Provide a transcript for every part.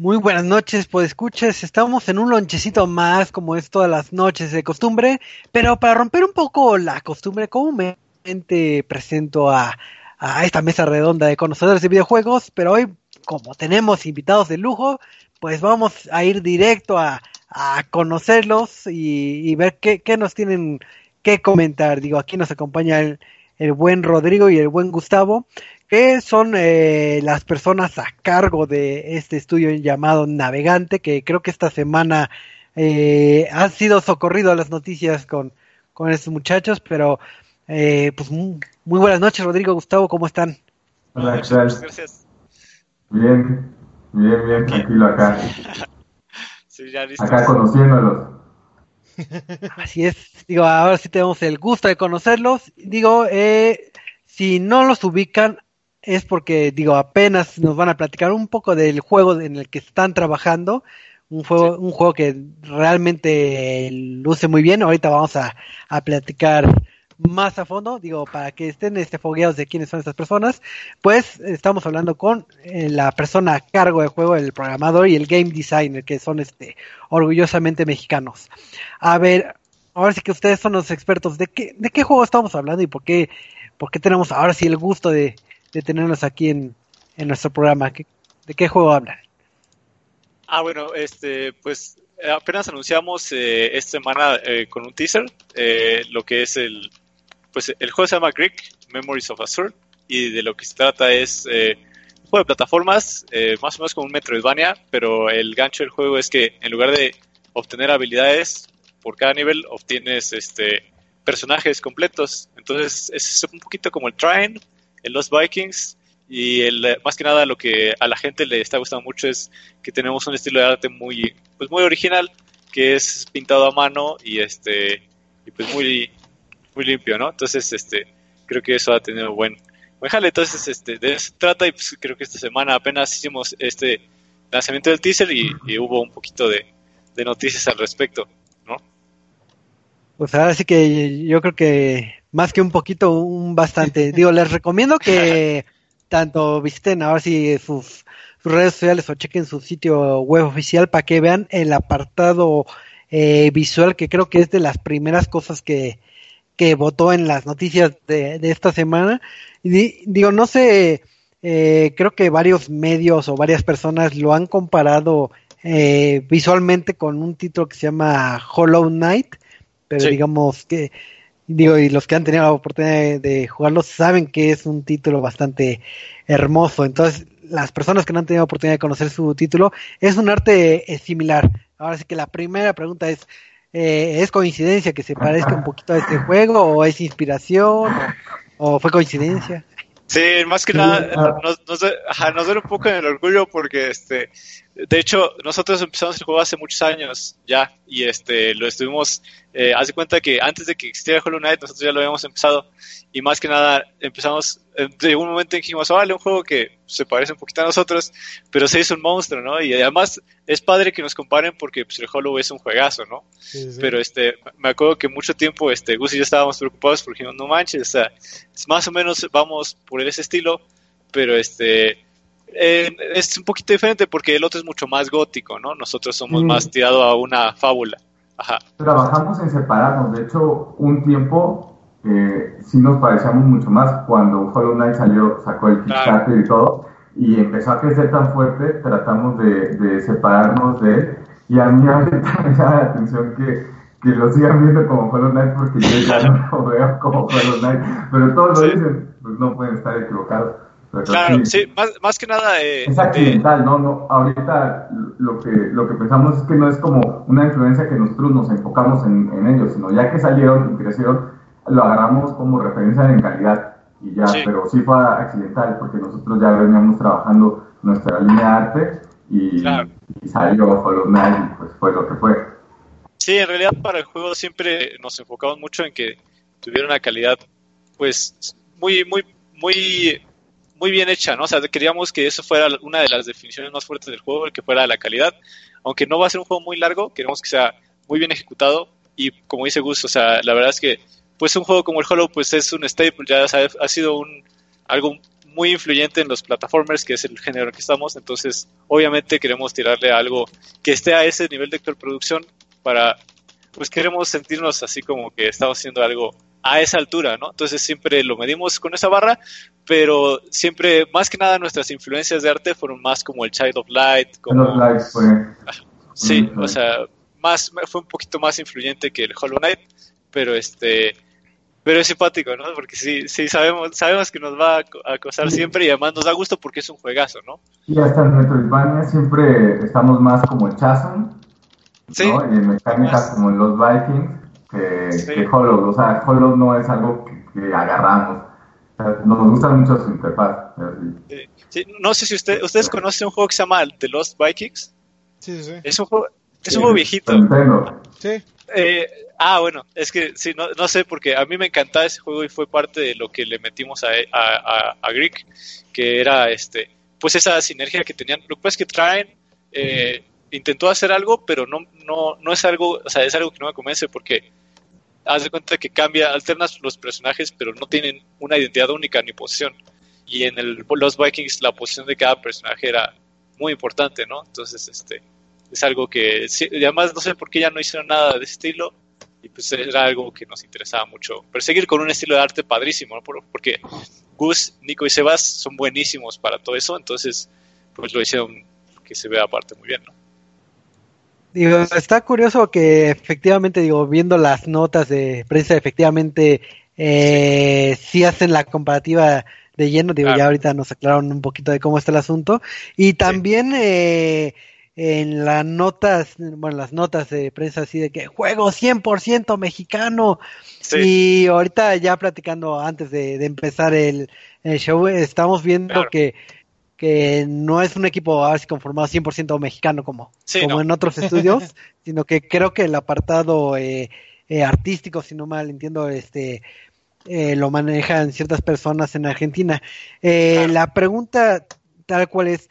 Muy buenas noches, pues escuches, estamos en un lonchecito más, como es todas las noches de costumbre, pero para romper un poco la costumbre, comúnmente presento a, a esta mesa redonda de conocedores de videojuegos, pero hoy, como tenemos invitados de lujo, pues vamos a ir directo a, a conocerlos y, y ver qué, qué, nos tienen que comentar. Digo, aquí nos acompaña el, el buen Rodrigo y el buen Gustavo, que son eh, las personas a cargo de este estudio llamado Navegante, que creo que esta semana eh, ha sido socorrido a las noticias con, con estos muchachos, pero eh, pues muy, muy, buenas noches, Rodrigo, Gustavo, ¿cómo están? Hola, Gracias. Bien, bien, bien, tranquilo acá. sí, ya acá conociéndolos. Así es, digo, ahora sí tenemos el gusto de conocerlos. Digo, eh, si no los ubican, es porque, digo, apenas nos van a platicar un poco del juego en el que están trabajando. Un juego, sí. un juego que realmente luce muy bien. Ahorita vamos a, a platicar más a fondo, digo, para que estén este, fogueados de quiénes son estas personas, pues estamos hablando con eh, la persona a cargo del juego, el programador y el game designer, que son este orgullosamente mexicanos. A ver, ahora sí que ustedes son los expertos, ¿de qué, de qué juego estamos hablando y por qué, por qué tenemos ahora sí el gusto de, de tenerlos aquí en, en nuestro programa? ¿De qué juego hablan? Ah, bueno, este, pues apenas anunciamos eh, esta semana eh, con un teaser eh, lo que es el pues el juego se llama Greek Memories of Azure y de lo que se trata es eh, un juego de plataformas, eh, más o menos como un Metroidvania, pero el gancho del juego es que en lugar de obtener habilidades por cada nivel obtienes este personajes completos. Entonces es un poquito como el Trine, el Lost Vikings y el, más que nada lo que a la gente le está gustando mucho es que tenemos un estilo de arte muy pues muy original que es pintado a mano y este y pues muy muy limpio, ¿no? Entonces, este, creo que eso ha tenido buen, buen jale. Entonces, este, de eso trata y pues creo que esta semana apenas hicimos este lanzamiento del teaser y, y hubo un poquito de, de, noticias al respecto. Pues ahora sí que yo creo que más que un poquito, un bastante. Digo, les recomiendo que tanto visiten ahora sí sus, sus redes sociales o chequen su sitio web oficial para que vean el apartado eh, visual que creo que es de las primeras cosas que, que votó en las noticias de, de esta semana. Y digo, no sé, eh, creo que varios medios o varias personas lo han comparado eh, visualmente con un título que se llama Hollow Knight, pero sí. digamos que, digo, y los que han tenido la oportunidad de, de, jugarlo saben que es un título bastante hermoso. Entonces, las personas que no han tenido la oportunidad de conocer su título, es un arte eh, similar. Ahora sí que la primera pregunta es, eh, ¿Es coincidencia que se parezca un poquito a este juego o es inspiración o, o fue coincidencia? Sí, más que nada nos, nos, ajá, nos duele un poco en el orgullo porque, este, de hecho, nosotros empezamos el juego hace muchos años ya y este, lo estuvimos, eh, haz de cuenta que antes de que existiera Hollow Knight nosotros ya lo habíamos empezado y más que nada empezamos, de un momento en que dijimos, vale, un juego que se parece un poquito a nosotros, pero se hizo un monstruo, ¿no? Y además es padre que nos comparen porque pues, el Hollow es un juegazo, ¿no? Sí, sí. Pero este, me acuerdo que mucho tiempo este, Gus y yo estábamos preocupados porque no manches, o sea, más o menos vamos por ese estilo, pero este, eh, es un poquito diferente porque el otro es mucho más gótico, ¿no? Nosotros somos mm. más tirado a una fábula. Ajá. Trabajamos en separarnos, de hecho, un tiempo eh, sí nos parecíamos mucho más cuando Hollow Knight salió, sacó el Kickstarter claro. y todo, y empezó a crecer tan fuerte, tratamos de, de separarnos de él, y a mí me llama la atención que, que lo sigan viendo como Hollow Knight porque yo ya no lo veo como Hollow Knight, pero todos lo sí. dicen, pues no pueden estar equivocados. Claro, sí, sí más, más, que nada... Eh, es accidental, ¿no? ¿no? Ahorita lo que, lo que pensamos es que no es como una influencia que nosotros nos enfocamos en, en ellos, sino ya que salieron y crecieron, lo agarramos como referencia en calidad y ya, sí. pero sí fue accidental porque nosotros ya veníamos trabajando nuestra línea de arte y, claro. y salió Hollow Knight y pues fue lo que fue. Sí, en realidad para el juego siempre nos enfocamos mucho en que tuviera una calidad pues muy, muy, muy, muy bien hecha, ¿no? O sea, queríamos que eso fuera una de las definiciones más fuertes del juego, el que fuera la calidad. Aunque no va a ser un juego muy largo, queremos que sea muy bien ejecutado y como dice Gus, o sea, la verdad es que pues un juego como el Hollow pues es un staple, ya ha sido un algo muy influyente en los platformers, que es el género en que estamos, entonces obviamente queremos tirarle algo que esté a ese nivel de producción para, pues queremos sentirnos así como que estamos haciendo algo a esa altura, ¿no? Entonces siempre lo medimos con esa barra, pero siempre, más que nada, nuestras influencias de arte fueron más como el Child of Light. Como... Light fue. Sí, o sea, más, fue un poquito más influyente que el Hollow Knight, pero este pero es simpático, ¿no? Porque sí, sí sabemos, sabemos que nos va a acosar siempre y además nos da gusto porque es un juegazo, ¿no? Y hasta en Metroidvania siempre estamos más como Chasm, sí. ¿no? Y en mecánicas como en los Vikings que, que, Hollow. O sea, Hollow no es algo que, agarramos. Nos gusta mucho su interfaz. Sí. No sé si usted, ustedes conocen un juego que se llama The Lost Vikings. Sí, sí. Es un juego, es un juego viejito. Sí. Eh, ah, bueno, es que sí, no, no, sé, porque a mí me encantaba ese juego y fue parte de lo que le metimos a, a, a, Greek, que era este, pues esa sinergia que tenían. Lo que pasa es que traen, eh, intentó hacer algo, pero no, no, no es algo, o sea, es algo que no me convence porque haz de cuenta que cambia, alternas los personajes, pero no tienen una identidad única ni posición. Y en el, los Vikings la posición de cada personaje era muy importante, ¿no? Entonces, este, es algo que, además no sé por qué ya no hicieron nada de estilo, y pues era algo que nos interesaba mucho. Perseguir con un estilo de arte padrísimo, ¿no? Porque Gus, Nico y Sebas son buenísimos para todo eso, entonces pues lo hicieron que se vea aparte muy bien, ¿no? Digo, está curioso que efectivamente, digo, viendo las notas de prensa, efectivamente eh, sí. hacen la comparativa de lleno, digo, ya ahorita nos aclararon un poquito de cómo está el asunto. Y también eh, en las notas, bueno, las notas de prensa así de que juego 100% mexicano. Y ahorita ya platicando antes de, empezar el, show, estamos viendo que que no es un equipo así conformado 100% mexicano como, como en otros estudios, sino que creo que el apartado eh, eh, artístico, si no mal entiendo, este eh, lo manejan ciertas personas en Argentina. La pregunta tal cual es,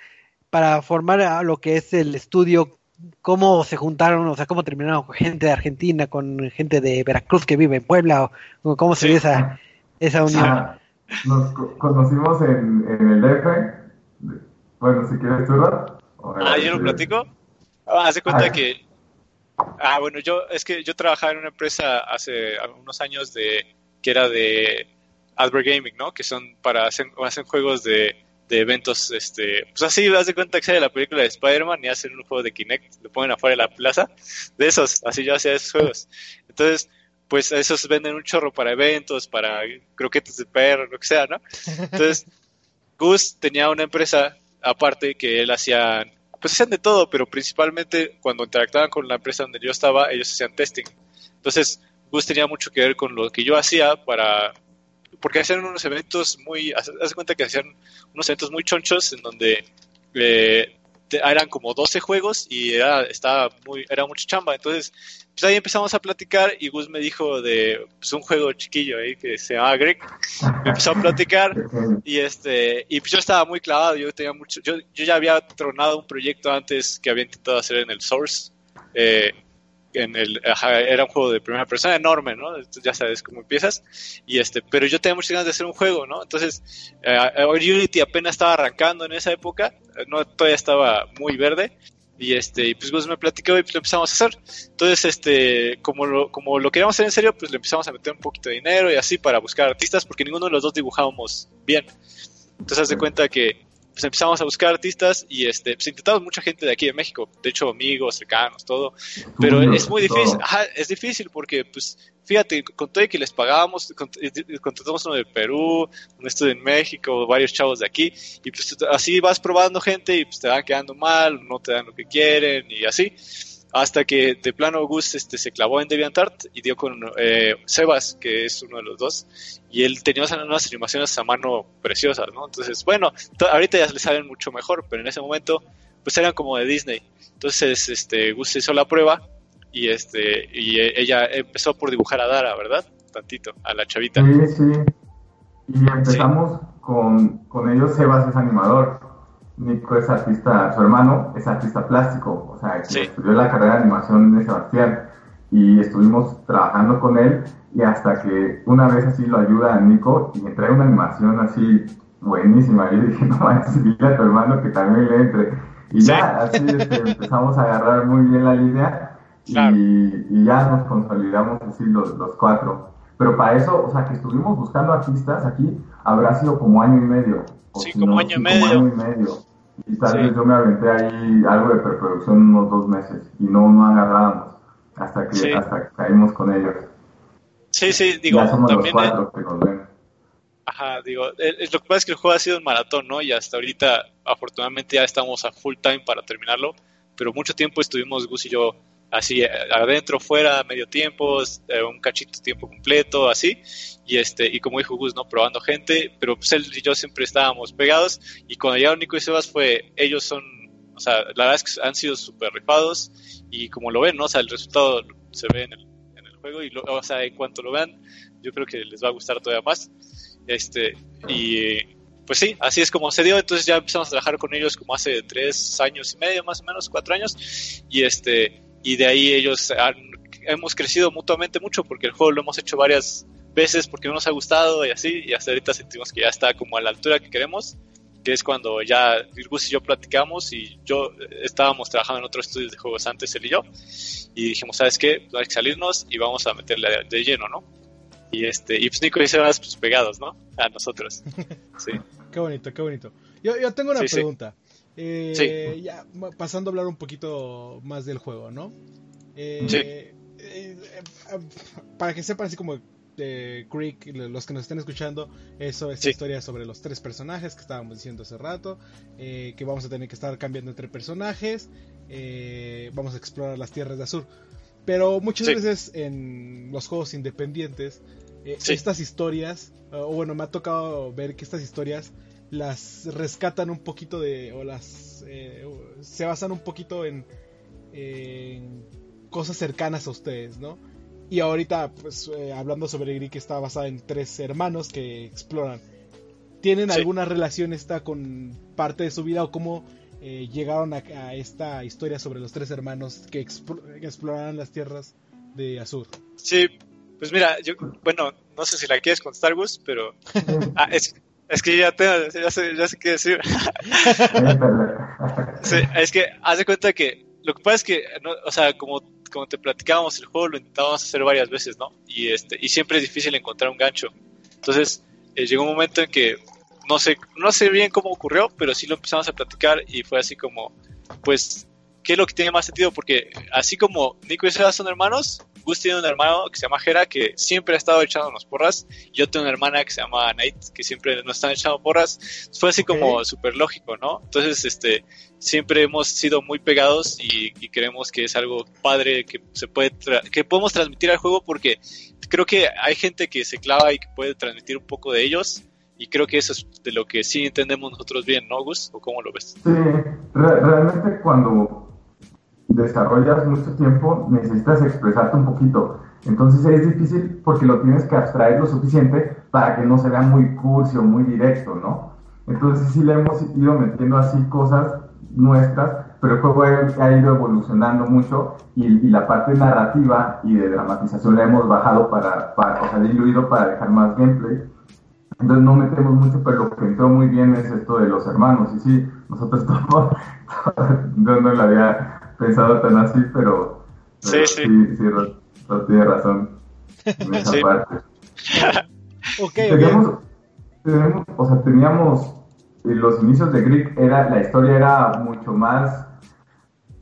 para formar a lo que es el estudio, ¿cómo se juntaron, o sea, cómo terminaron con gente de Argentina, con gente de Veracruz que vive en Puebla, o cómo se esa, esa unión? Ah, nos conocimos en, en el DF bueno, si quieres tú, Ah, yo lo platico. Ah, hace cuenta ah. que. Ah, bueno, yo es que yo trabajaba en una empresa hace unos años de que era de Albert Gaming, ¿no? Que son para hacer hacen juegos de, de eventos, este, pues así, haz de cuenta que sale la película de Spider-Man y hacen un juego de Kinect, lo ponen afuera de la plaza, de esos, así yo hacía esos juegos. Entonces, pues esos venden un chorro para eventos, para croquetes de perro, lo que sea, ¿no? Entonces, Gus tenía una empresa aparte que él hacía, pues hacían de todo, pero principalmente cuando interactuaban con la empresa donde yo estaba, ellos hacían testing. Entonces, Gus tenía mucho que ver con lo que yo hacía para, porque hacían unos eventos muy, haz cuenta que hacían unos eventos muy chonchos en donde eh, eran como 12 juegos y era, estaba muy, era mucha chamba. Entonces, pues ahí empezamos a platicar y Gus me dijo de pues, un juego chiquillo ahí que se llama Greg. Me empezó a platicar y este, y pues yo estaba muy clavado, yo tenía mucho, yo, yo ya había tronado un proyecto antes que había intentado hacer en el Source. Eh, en el, era un juego de primera persona enorme, ¿no? ya sabes cómo empiezas. Y este, pero yo tenía muchas ganas de hacer un juego, ¿no? Entonces, eh, Unity apenas estaba arrancando en esa época, no todavía estaba muy verde. Y este, pues Gus me platicó y pues lo empezamos a hacer. Entonces, este, como lo, como lo queríamos hacer en serio, pues le empezamos a meter un poquito de dinero y así para buscar artistas, porque ninguno de los dos dibujábamos bien. Entonces, haz de cuenta que pues empezamos a buscar artistas y este, pues intentamos mucha gente de aquí de México, de hecho amigos, cercanos, todo, pero es muy difícil, es difícil porque pues fíjate, con todo que les pagábamos, contratamos uno de Perú, un estudio en México, varios chavos de aquí, y pues así vas probando gente y pues te van quedando mal, no te dan lo que quieren y así hasta que de plano Gus este, se clavó en DeviantArt y dio con eh, Sebas, que es uno de los dos, y él tenía unas animaciones a mano preciosas, ¿no? Entonces, bueno, ahorita ya le saben mucho mejor, pero en ese momento, pues eran como de Disney. Entonces, este, Gus hizo la prueba y este, y e, ella empezó por dibujar a Dara, ¿verdad? Tantito, a la chavita. Sí, sí. Y empezamos con, con ellos, Sebas es animador Nico es artista, su hermano es artista plástico, o sea, estudió la carrera de animación de Sebastián y estuvimos trabajando con él y hasta que una vez así lo ayuda a Nico y me trae una animación así buenísima. Y dije, no manches, dile a tu hermano que también le entre. Y ya, así este, empezamos a agarrar muy bien la línea y, ya nos consolidamos así los, los cuatro. Pero para eso, o sea, que estuvimos buscando artistas aquí, habrá sido como año y medio. Sí, como año y medio. y medio. Y tal vez yo me aventé ahí algo de preproducción unos dos meses y no, no agarrábamos hasta que, hasta que caímos con ellos. Sí, sí, digo, ya somos también. Los cuatro que ven. Ajá, digo, eh, lo que pasa es que el juego ha sido un maratón, ¿no? Y hasta ahorita, afortunadamente, ya estamos a full time para terminarlo. Pero mucho tiempo estuvimos Gus y yo así eh, adentro, fuera, medio tiempo, un cachito tiempo completo, así. Y este y como dijo Gus, ¿no? Probando gente. Pero pues él y yo siempre estábamos pegados. Y cuando llegaron Nico y Sebas fue, ellos son, o sea, la verdad es que han sido súper rifados. Y como lo ven, ¿no? O sea, el resultado se ve en el, juego. Y, o sea, en cuanto lo vean, yo creo que les va a gustar todavía más. Este, y pues sí, así es como se dio. Entonces ya empezamos a trabajar con ellos como hace tres años y medio, más o menos, cuatro años. Y este, y de ahí ellos han, hemos crecido mutuamente mucho porque el juego lo hemos hecho varias veces porque no nos ha gustado y así. Y hasta ahorita sentimos que ya está como a la altura que queremos que es cuando ya Virgus y yo platicamos y yo estábamos trabajando en otros estudios de juegos antes, él y yo, y dijimos, ¿sabes qué? Pues hay que salirnos y vamos a meterle de lleno, ¿no? Y este, y pues Nico y Sebas pues pegados, ¿no? A nosotros. Sí. qué bonito, qué bonito. Yo, yo tengo una pregunta. Eh, Ya pasando a hablar un poquito más del juego, ¿no? Eh, sí. Eh, eh, para que sepan así como de Creek, los que nos estén escuchando, eso es historia sobre los tres personajes que estábamos diciendo hace rato, que vamos a tener que estar cambiando entre personajes, vamos a explorar las tierras de Azur. Pero muchas veces en los juegos independientes, eh, estas historias, o bueno, me ha tocado ver que estas historias las rescatan un poquito de, o las, eh, se basan un poquito en, cosas cercanas a ustedes, ¿no? Y ahorita, pues, eh, hablando sobre Gris, que está basada en tres hermanos que exploran. ¿Tienen alguna relación esta con parte de su vida o cómo eh, llegaron a, esta historia sobre los tres hermanos que, exploraron las tierras de Azur. Sí, pues mira, yo, bueno, no sé si la quieres con Star Wars, pero ah, es, es, que ya, tengo, ya, sé, ya sé qué decir. es que haz de cuenta que lo que pasa es que, o sea, como, como te platicábamos el juego, lo intentábamos hacer varias veces, ¿no? Y, este, y siempre es difícil encontrar un gancho. Entonces, eh, llegó un momento en que no sé, no sé bien cómo ocurrió, pero sí lo empezamos a platicar y fue así como, pues, ¿qué es lo que tiene más sentido? Porque así como Nico y Seba son hermanos, Gus tiene un hermano que se llama Jera, que siempre ha estado echándonos porras, y yo tengo una hermana que se llama Nate, que siempre nos están echando porras. Fue así como súper lógico, ¿no? Entonces, este, siempre hemos sido muy pegados y, y creemos que es algo padre que se puede, que podemos transmitir al juego porque creo que hay gente que se clava y que puede transmitir un poco de ellos y creo que eso es de lo que sí entendemos nosotros bien, ¿no, Gus? ¿O cómo lo ves? Sí, realmente cuando desarrollas mucho tiempo necesitas expresarte un poquito. Entonces es difícil porque lo tienes que abstraer lo suficiente para que no se vea muy cursi o muy directo, ¿no? Entonces sí le hemos ido metiendo así cosas nuestras, pero el juego ha ido evolucionando mucho y, la parte narrativa y de dramatización la hemos bajado para, para o sea, diluido para dejar más gameplay entonces no metemos mucho, pero lo que entró muy bien es esto de los hermanos. Y sí, nosotros todos, yo no lo había pensado tan así, pero, sí, sí, sí, tiene razón en esa parte. teníamos, o sea, teníamos los inicios de Greek, era, la historia era mucho más,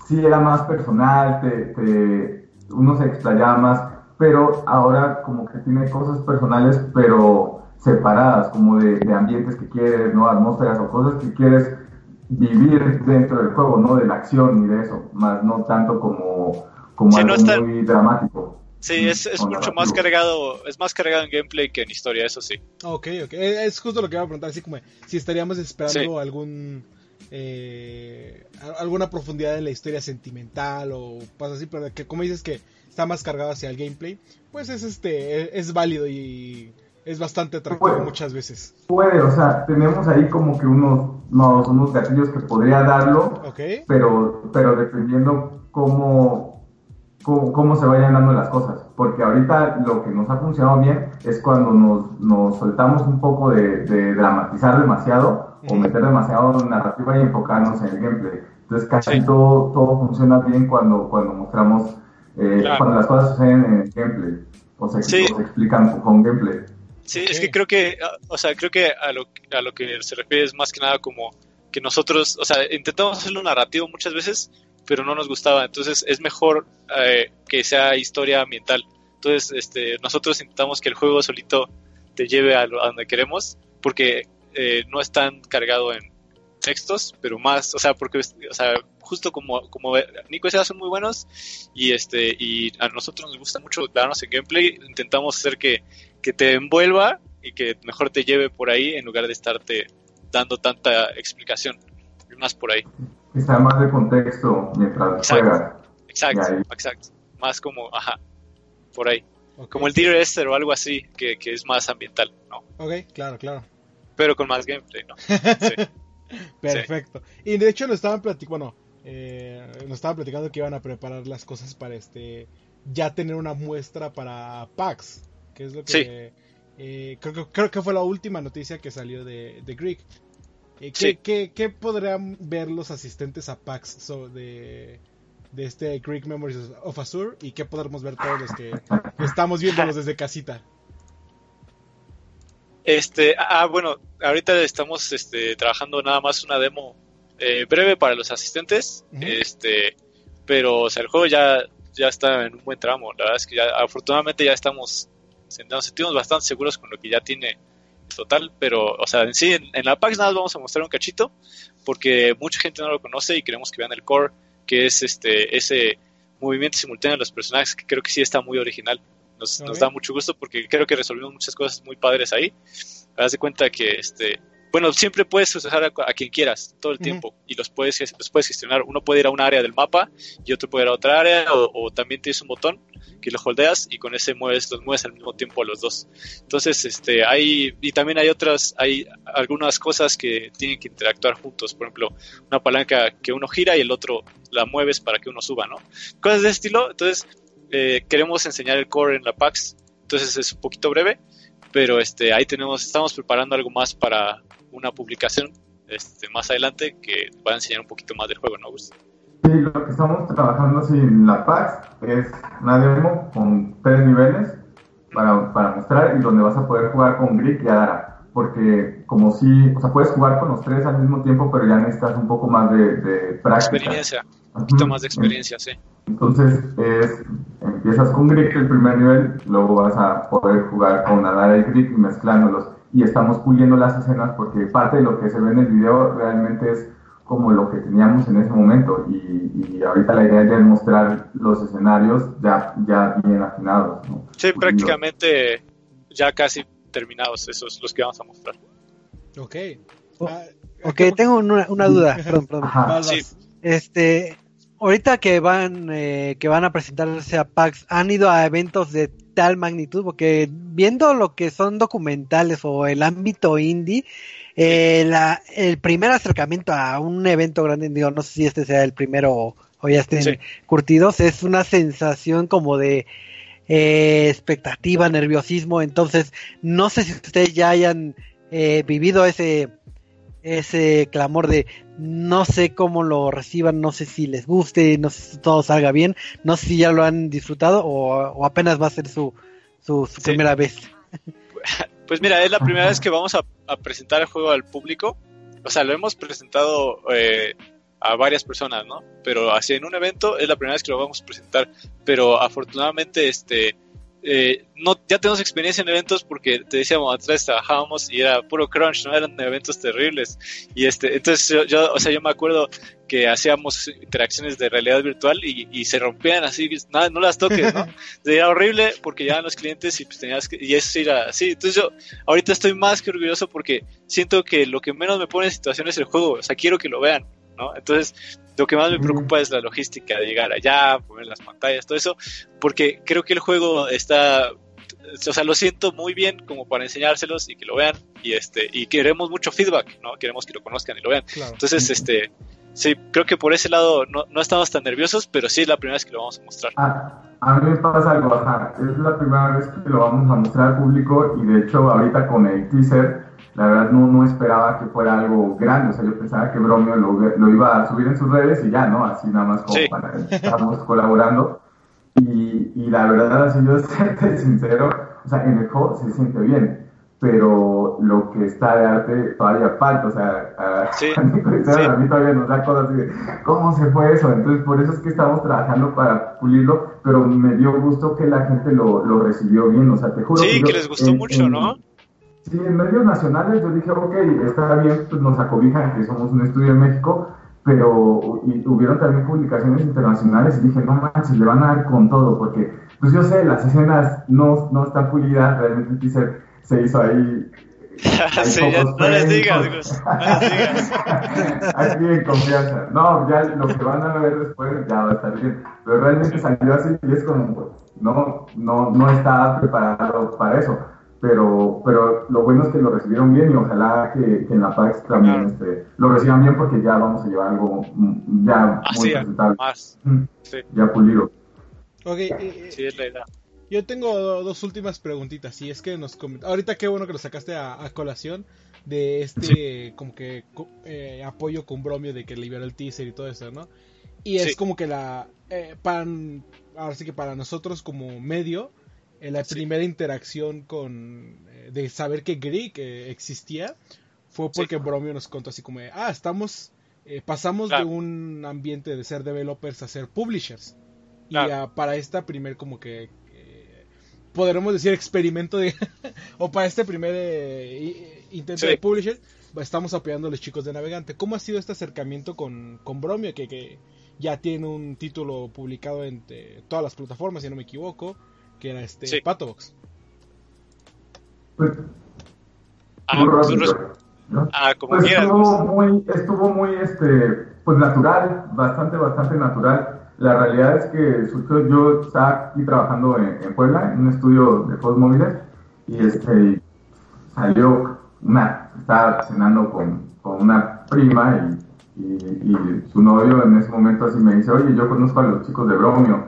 sí, era más personal, te, uno se explayaba más, pero ahora como que tiene cosas personales, pero separadas, como de, ambientes que quieres, ¿no? Atmósferas o cosas que quieres vivir dentro del juego, ¿no? De la acción y de eso, más no tanto como, como algo muy dramático. Sí, es, es mucho más cargado, es más cargado en gameplay que en historia, eso sí. Ok, ok, es justo lo que iba a preguntar, así como si estaríamos esperando algún... Eh, alguna profundidad en la historia sentimental o pasa así, pero que como dices que está más cargado hacia el gameplay, pues es este es válido y es bastante atractivo muchas veces. Puede, o sea, tenemos ahí como que unos, unos gatillos que podría darlo, pero, pero dependiendo cómo, cómo, se vayan dando las cosas. porque ahorita lo que nos ha funcionado bien es cuando nos, nos soltamos un poco de, dramatizar demasiado o meter demasiado narrativa y enfocarnos en el gameplay. Entonces casi todo, todo funciona bien cuando, cuando mostramos, eh, cuando las cosas suceden en el gameplay, o se, se explican con gameplay. Sí, es que creo que, o sea, creo que a lo, a lo que se refiere es más que nada como que nosotros, o sea, intentamos hacerlo narrativo muchas veces, pero no nos gustaba. Entonces es mejor eh, que sea historia ambiental. Entonces este, nosotros intentamos que el juego solito te lleve a, donde queremos, porque eh, no es tan cargado en textos, pero más, o sea, porque, o sea, justo como, como Nico y Seba son muy buenos y este y a nosotros nos gusta mucho darnos en gameplay, intentamos hacer que, que te envuelva y que mejor te lleve por ahí en lugar de estarte dando tanta explicación. Más por ahí. Sea más de contexto mientras juegas. Exacto, exacto. Más como, ajá, por ahí. Como el Dear Esther o algo así, que, que, es más ambiental, ¿no? Ok, claro, claro. Pero con más gameplay, ¿no? Perfecto. Y de hecho nos estaban platicando, bueno, eh, nos estaban platicando que iban a preparar las cosas para este, ya tener una muestra para PAX, que es lo que... Eh, creo, creo, que fue la última noticia que salió de, de Greek. Eh, ¿qué, podrán ver los asistentes a PAX de, de este Greek Memories of Azure? ¿Y qué podremos ver todos los que, estamos viéndolos desde casita? Este, ah, bueno, ahorita estamos este, trabajando nada más una demo eh, breve para los asistentes, este, pero o sea, el juego ya, ya está en un buen tramo. La verdad es que ya, afortunadamente ya estamos nos sentimos bastante seguros con lo que ya tiene total, pero, o sea, en sí, en, la PAX nada más vamos a mostrar un cachito, porque mucha gente no lo conoce y queremos que vean el core, que es este ese movimiento simultáneo de los personajes, que creo que sí está muy original. Nos, nos da mucho gusto porque creo que resolvimos muchas cosas muy padres ahí. Haz de cuenta que este bueno, siempre puedes usar a, quien quieras todo el tiempo y los puedes, los puedes gestionar. Uno puede ir a un área del mapa y otro puede ir a otra área o, también tienes un botón que lo holdeas y con ese mueves, los mueves al mismo tiempo a los dos. Entonces, este, hay, y también hay otras, hay algunas cosas que tienen que interactuar juntos. Por ejemplo, una palanca que uno gira y el otro la mueves para que uno suba, ¿no? Cosas de estilo. Entonces, eh, queremos enseñar el core en la PAX. Entonces es un poquito breve, pero este, ahí tenemos, estamos preparando algo más para una publicación este, más adelante que va a enseñar un poquito más del juego, ¿no, Gus? Sí, lo que estamos trabajando en la PAX es una demo con tres niveles para, para mostrar y donde vas a poder jugar con Greek y Adara. Porque como si, o sea, puedes jugar con los tres al mismo tiempo, pero ya necesitas un poco más de, de práctica. Experiencia, un poquito más de experiencia, sí. Entonces, es, empiezas con Greek el primer nivel, luego vas a poder jugar con Adara y Greek mezclándolos y estamos puliendo las escenas porque parte de lo que se ve en el video realmente es como lo que teníamos en ese momento y, ahorita la idea ya es mostrar los escenarios ya, ya bien afinados. ¿no? Sí, prácticamente ya casi terminados esos los que vamos a mostrar. Ok. Ah, ok, tengo una, una duda. perdón, perdón. Este, ahorita que van eh, que van a presentarse a PAX, ¿han ido a eventos de tal magnitud, porque viendo lo que son documentales o el ámbito indie, eh, el primer acercamiento a un evento grande, digo, no sé si este sea el primero o, ya estén curtidos, es una sensación como de eh, expectativa, nerviosismo, entonces no sé si ustedes ya hayan eh, vivido ese ese clamor de no sé cómo lo reciban, no sé si les guste, no sé si todo salga bien, no sé si ya lo han disfrutado o, apenas va a ser su, su, primera vez. Pues mira, es la primera vez que vamos a, presentar el juego al público. O sea, lo hemos presentado eh, a varias personas, ¿no? Pero así en un evento es la primera vez que lo vamos a presentar. Pero afortunadamente, este, eh, no, ya tenemos experiencia en eventos porque te decíamos, atrás trabajábamos y era puro crunch, no eran eventos terribles. Y este, entonces yo, o sea, yo me acuerdo que hacíamos interacciones de realidad virtual y, se rompían así, nada, no las toques, ¿no? Era horrible porque llegaban los clientes y pues tenías que, y eso era así. Entonces yo ahorita estoy más que orgulloso porque siento que lo que menos me pone en situación es el juego, o sea, quiero que lo vean. ¿No? Entonces, lo que más me preocupa es la logística de llegar allá, poner las pantallas, todo eso, porque creo que el juego está o sea, lo siento muy bien como para enseñárselos y que lo vean y este y queremos mucho feedback, ¿no? Queremos que lo conozcan y lo vean. Entonces, este sí, creo que por ese lado no, no, estamos tan nerviosos, pero sí es la primera vez que lo vamos a mostrar. Ah, A mí me pasa algo, ajá. Es la primera vez que lo vamos a mostrar al público y de hecho ahorita con el teaser, la verdad no, no esperaba que fuera algo grande. O sea, yo pensaba que Bromio lo, lo iba a subir en sus redes y ya, ¿no? Así nada más como para que estamos colaborando. Y, y la verdad, así yo ser sincero, o sea, en el juego se siente bien pero lo que está de arte todavía falta, o sea, a, sí, a, mí, todavía nos da cosas así de, ¿cómo se fue eso? Entonces, por eso es que estamos trabajando para pulirlo, pero me dio gusto que la gente lo, lo recibió bien, o sea, te juro. Sí, que, les gustó mucho, ¿no? Sí, en medios nacionales yo dije, ok, está bien, pues nos acobijan que somos un estudio en México, pero y, hubieron también publicaciones internacionales y dije, no manches, le van a dar con todo, porque, pues yo sé, las escenas no, no están pulidas, realmente dice se hizo ahí. sí, ya, no les digas, Gus, no les digas. Aquí en confianza. No, ya lo que van a ver después ya va a estar bien. Pero realmente salió así y es como, pues, no, no, no estaba preparado para eso. Pero, pero lo bueno es que lo recibieron bien y ojalá que, que en la PAX también este, lo reciban bien porque ya vamos a llevar algo mm, ya muy presentable. Más. Sí. Ya pulido. Ok, eh, sí, es la idea. Yo tengo dos últimas preguntitas. Y es que nos ahorita qué bueno que lo sacaste a, colación de este como que eh, apoyo con bromio de que liberó el teaser y todo eso, ¿no? Y es como que la eh, para ahora sí que para nosotros como medio eh, la primera interacción con de saber que Greek existía fue porque bromio nos contó así como ah estamos pasamos de un ambiente de ser developers a ser publishers y para esta primer como que podremos decir experimento de o para este primer eh, intento de publisher estamos apoyando a los chicos de Navegante. ¿Cómo ha sido este acercamiento con, con Bromio que, que, ya tiene un título publicado en todas las plataformas, si no me equivoco, que era este Patobox? Pues, ah, ah, como pues estuvo muy, estuvo muy este, pues natural, bastante, bastante natural. La realidad es que surgió, yo estaba aquí trabajando en, Puebla, en un estudio de juegos móviles, y este, salió una, estaba cenando con, con una prima y, y, su novio en ese momento así me dice, oye, yo conozco a los chicos de Bromio,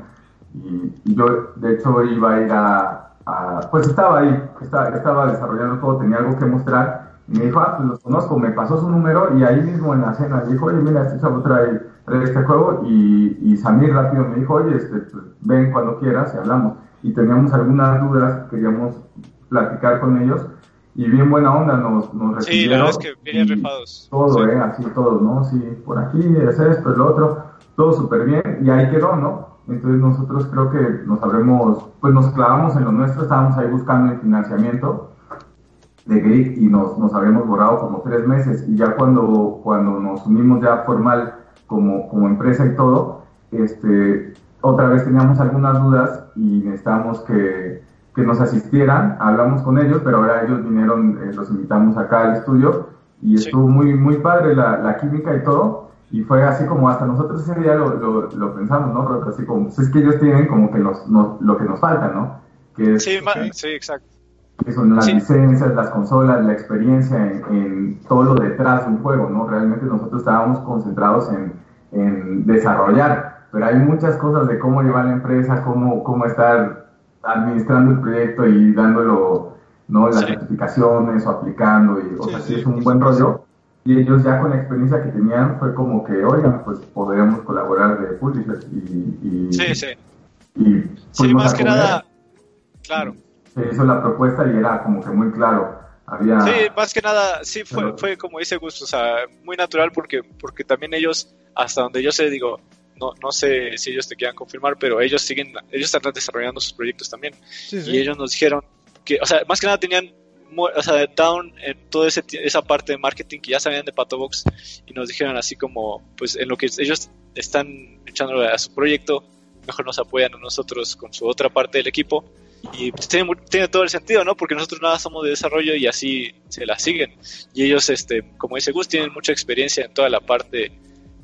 y, yo de hecho iba a ir a, pues estaba ahí, estaba, estaba desarrollando todo, tenía algo que mostrar, y me dijo, ah, pues los conozco, me pasó su número, y ahí mismo en la cena dijo, oye, mira, este chavo trae este juego y, y Samir rápido me dijo, oye, este, pues, ven cuando quieras y hablamos. Y teníamos algunas dudas, queríamos platicar con ellos y bien buena onda nos, nos recibieron. Sí, la verdad es que bien rifados. Todo, eh, así todo, ¿no? Sí, por aquí, es esto, el otro, todo súper bien y ahí quedó, ¿no? Entonces nosotros creo que nos habremos, pues nos clavamos en lo nuestro, estábamos ahí buscando el financiamiento de Greek y nos, nos habíamos borrado como tres meses. Y ya cuando, cuando nos unimos ya formal como, como empresa y todo, este, otra vez teníamos algunas dudas y necesitábamos que, que nos asistieran, hablamos con ellos, pero ahora ellos vinieron, eh, los invitamos acá al estudio y estuvo muy, muy padre la, la, química y todo. Y fue así como hasta nosotros ese día lo, lo, pensamos, ¿no? Así como, pues es que ellos tienen como que los, lo que nos falta, ¿no? Que sí, sí, exacto. Que son las licencias, las consolas, la experiencia en, en, todo lo detrás de un juego, ¿no? Realmente nosotros estábamos concentrados en, en desarrollar, pero hay muchas cosas de cómo llevar la empresa, cómo, cómo estar administrando el proyecto y dándolo, ¿no? Las certificaciones o aplicando, y, o sea, sí, es un buen rollo. Y ellos ya con la experiencia que tenían fue como que, oigan, pues podríamos colaborar de publishers y... y sí, sí. Y sí, más que nada, claro. Se hizo la propuesta y era como que muy claro. Había... Sí, más que nada, sí fue, fue como dice Gusto, o sea, muy natural porque, porque también ellos hasta donde yo sé, digo, no, no sé si ellos te quieran confirmar, pero ellos siguen, ellos están desarrollando sus proyectos también. Y ellos nos dijeron que, o sea, más que nada tenían, o sea, down en toda esa parte de marketing que ya sabían de Patobox y nos dijeron así como, pues en lo que ellos están echando a su proyecto, mejor nos apoyan a nosotros con su otra parte del equipo. Y pues, tiene, todo el sentido, ¿no? Porque nosotros nada somos de desarrollo y así se la siguen. Y ellos, este, como dice Gus, tienen mucha experiencia en toda la parte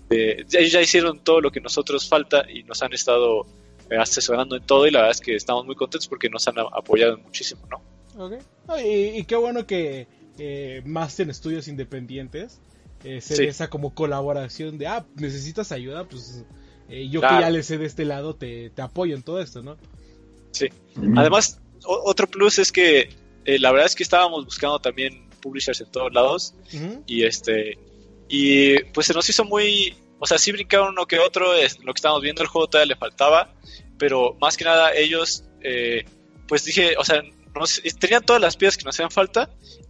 ellos ya hicieron todo lo que nosotros falta y nos han estado eh, asesorando en todo y la verdad es que estamos muy contentos porque nos han apoyado muchísimo, ¿no? Y, qué bueno que eh, más en estudios independientes eh, se esa como colaboración de, ah, necesitas ayuda, pues eh, yo que ya le sé de este lado te, apoyo en todo esto, ¿no? Sí. Además, otro plus es que eh, la verdad es que estábamos buscando también publishers en todos lados y este y pues se nos hizo muy, o sea, sí brincaron uno que otro, es, lo que estábamos viendo el juego todavía le faltaba, pero más que nada ellos, eh, pues dije, o sea, tenían todas las piezas que nos hacían falta,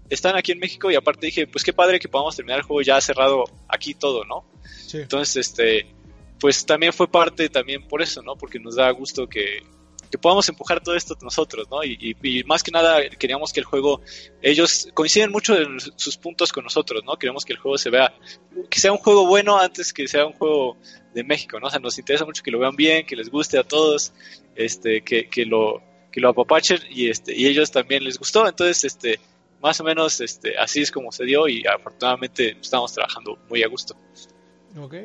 están aquí en México y aparte dije, pues qué padre que podamos terminar el juego ya cerrado aquí todo, ¿no? Entonces, este, pues también fue parte también por eso, ¿no? Porque nos da gusto que, que podamos empujar todo esto nosotros, ¿no? Y, más que nada queríamos que el juego, ellos coinciden mucho en sus puntos con nosotros, ¿no? Queremos que el juego se vea, que sea un juego bueno antes que sea un juego de México, ¿no? O sea, nos interesa mucho que lo vean bien, que les guste a todos, este, que, que lo, que lo apapachen y este, y ellos también les gustó, entonces, este, más o menos, este, así es como se dio y afortunadamente estamos trabajando muy a gusto. Ok.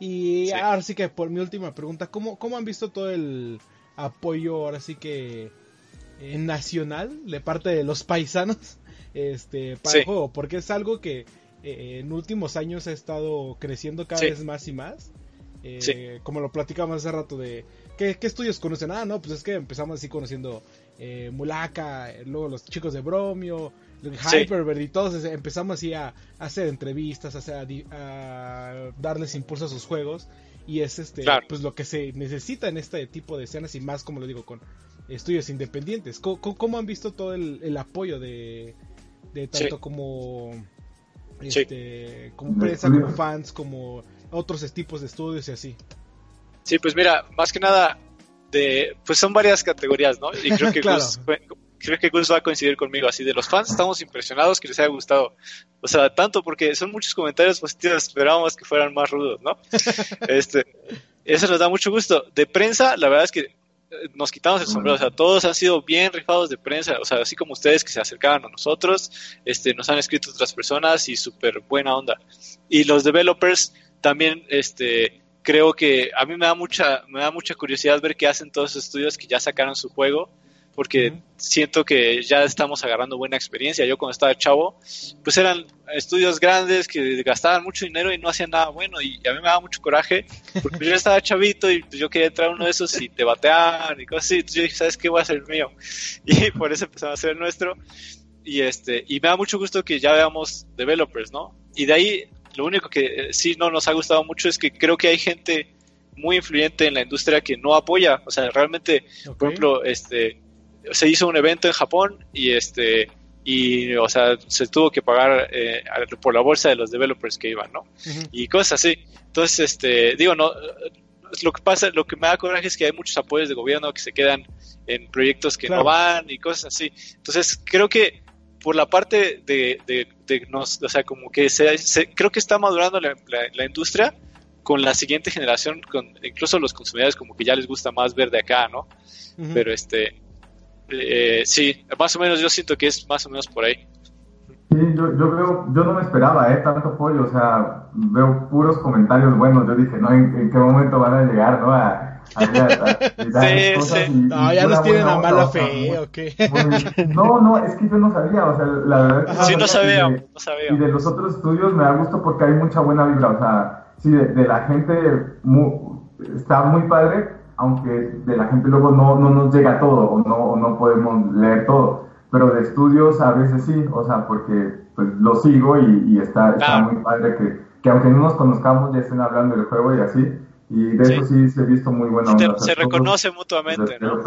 Y ahora sí que por mi última pregunta, ¿cómo, cómo han visto todo el apoyo ahora sí que eh, nacional de parte de los paisanos este para el juego porque es algo que eh, en últimos años ha estado creciendo cada vez más y más. Eh, como lo platicamos hace rato de ¿qué, estudios conocen ah no pues es que empezamos así conociendo Mulaka luego los chicos de Bromio Hyperbird y todos empezamos así a, hacer entrevistas a, a darles impulso a sus juegos y es este pues lo que se necesita en este tipo de escenas y más como lo digo con estudios independientes. Cómo, han visto todo el, apoyo de, de tanto como este como prensa como fans como otros tipos de estudios y así sí pues mira más que nada de pues son varias categorías no y creo que creo que Gus va a coincidir conmigo, así de los fans estamos impresionados que les haya gustado, o sea, tanto porque son muchos comentarios positivos, esperábamos que fueran más rudos, ¿no? este, eso nos da mucho gusto. De prensa, la verdad es que eh, nos quitamos el sombrero, o sea, todos han sido bien rifados de prensa, o sea, así como ustedes que se acercaban a nosotros, este, nos han escrito otras personas y súper buena onda. Y los developers también, este, creo que a mí me da mucha, me da mucha curiosidad ver qué hacen todos esos estudios que ya sacaron su juego porque siento que ya estamos agarrando buena experiencia. Yo cuando estaba chavo, pues eran estudios grandes que gastaban mucho dinero y no hacían nada bueno y a mí me daba mucho coraje porque yo estaba chavito y pues yo quería entrar a uno de esos y te bateaban y cosas así. Entonces yo dije, ¿sabes qué? Voy a hacer el mío. Y por eso empezamos a hacer el nuestro. Y, este, y me da mucho gusto que ya veamos developers, ¿no? Y de ahí, lo único que eh, sí no nos ha gustado mucho es que creo que hay gente muy influyente en la industria que no apoya. O sea, realmente, por ejemplo, este se hizo un evento en Japón y este y o sea se tuvo que pagar eh, por la bolsa de los developers que iban no y cosas así. Entonces este digo no lo que pasa lo que me da coraje es que hay muchos apoyos de gobierno que se quedan en proyectos que no van y cosas así. Entonces creo que por la parte de, de, nos, o sea como que se, creo que está madurando la, la, industria con la siguiente generación con incluso los consumidores como que ya les gusta más ver de acá no pero este eh, sí, más o menos yo siento que es más o menos por ahí. Sí, yo, yo veo, yo no me esperaba, ¿eh? Tanto apoyo, o sea, veo puros comentarios buenos, yo dije, no, ¿en, qué momento van a llegar, no? A, sí, no, ya nos tienen a mala fe, ¿o qué? no, no, es que yo no sabía, o sea, la verdad Sí, no sabía, no sabía. Y de los otros estudios me da gusto porque hay mucha buena vibra, o sea, sí, de, de la gente está muy padre, aunque de la gente luego no, no nos llega todo o no, no podemos leer todo. Pero de estudios a veces sí, o sea, porque pues lo sigo y, está, está muy padre que, que, aunque no nos conozcamos ya estén hablando del juego y así. Y de eso sí se ha visto muy buena onda. Se, reconoce mutuamente, ¿no?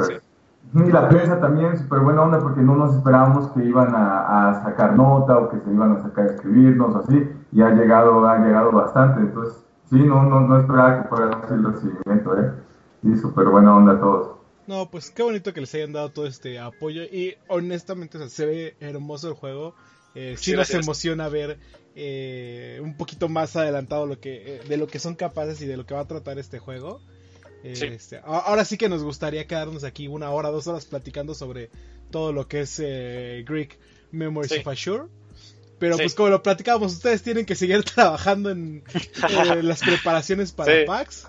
Y la prensa también, súper buena onda, porque no nos esperábamos que iban a, a, sacar nota o que se iban a sacar a escribirnos así, y ha llegado, ha llegado bastante. Entonces, sí, no, no, no esperaba que fuera así el recibimiento, ¿eh? Y súper buena onda a todos. No, pues qué bonito que les hayan dado todo este apoyo y honestamente se ve hermoso el juego. Eh, sí, nos emociona ver eh, un poquito más adelantado lo que, eh, de lo que son capaces y de lo que va a tratar este juego. Este, ahora sí que nos gustaría quedarnos aquí una hora, dos horas platicando sobre todo lo que es Greek Memories of Ashore. Pero pues como lo platicábamos, ustedes tienen que seguir trabajando en, las preparaciones para PAX.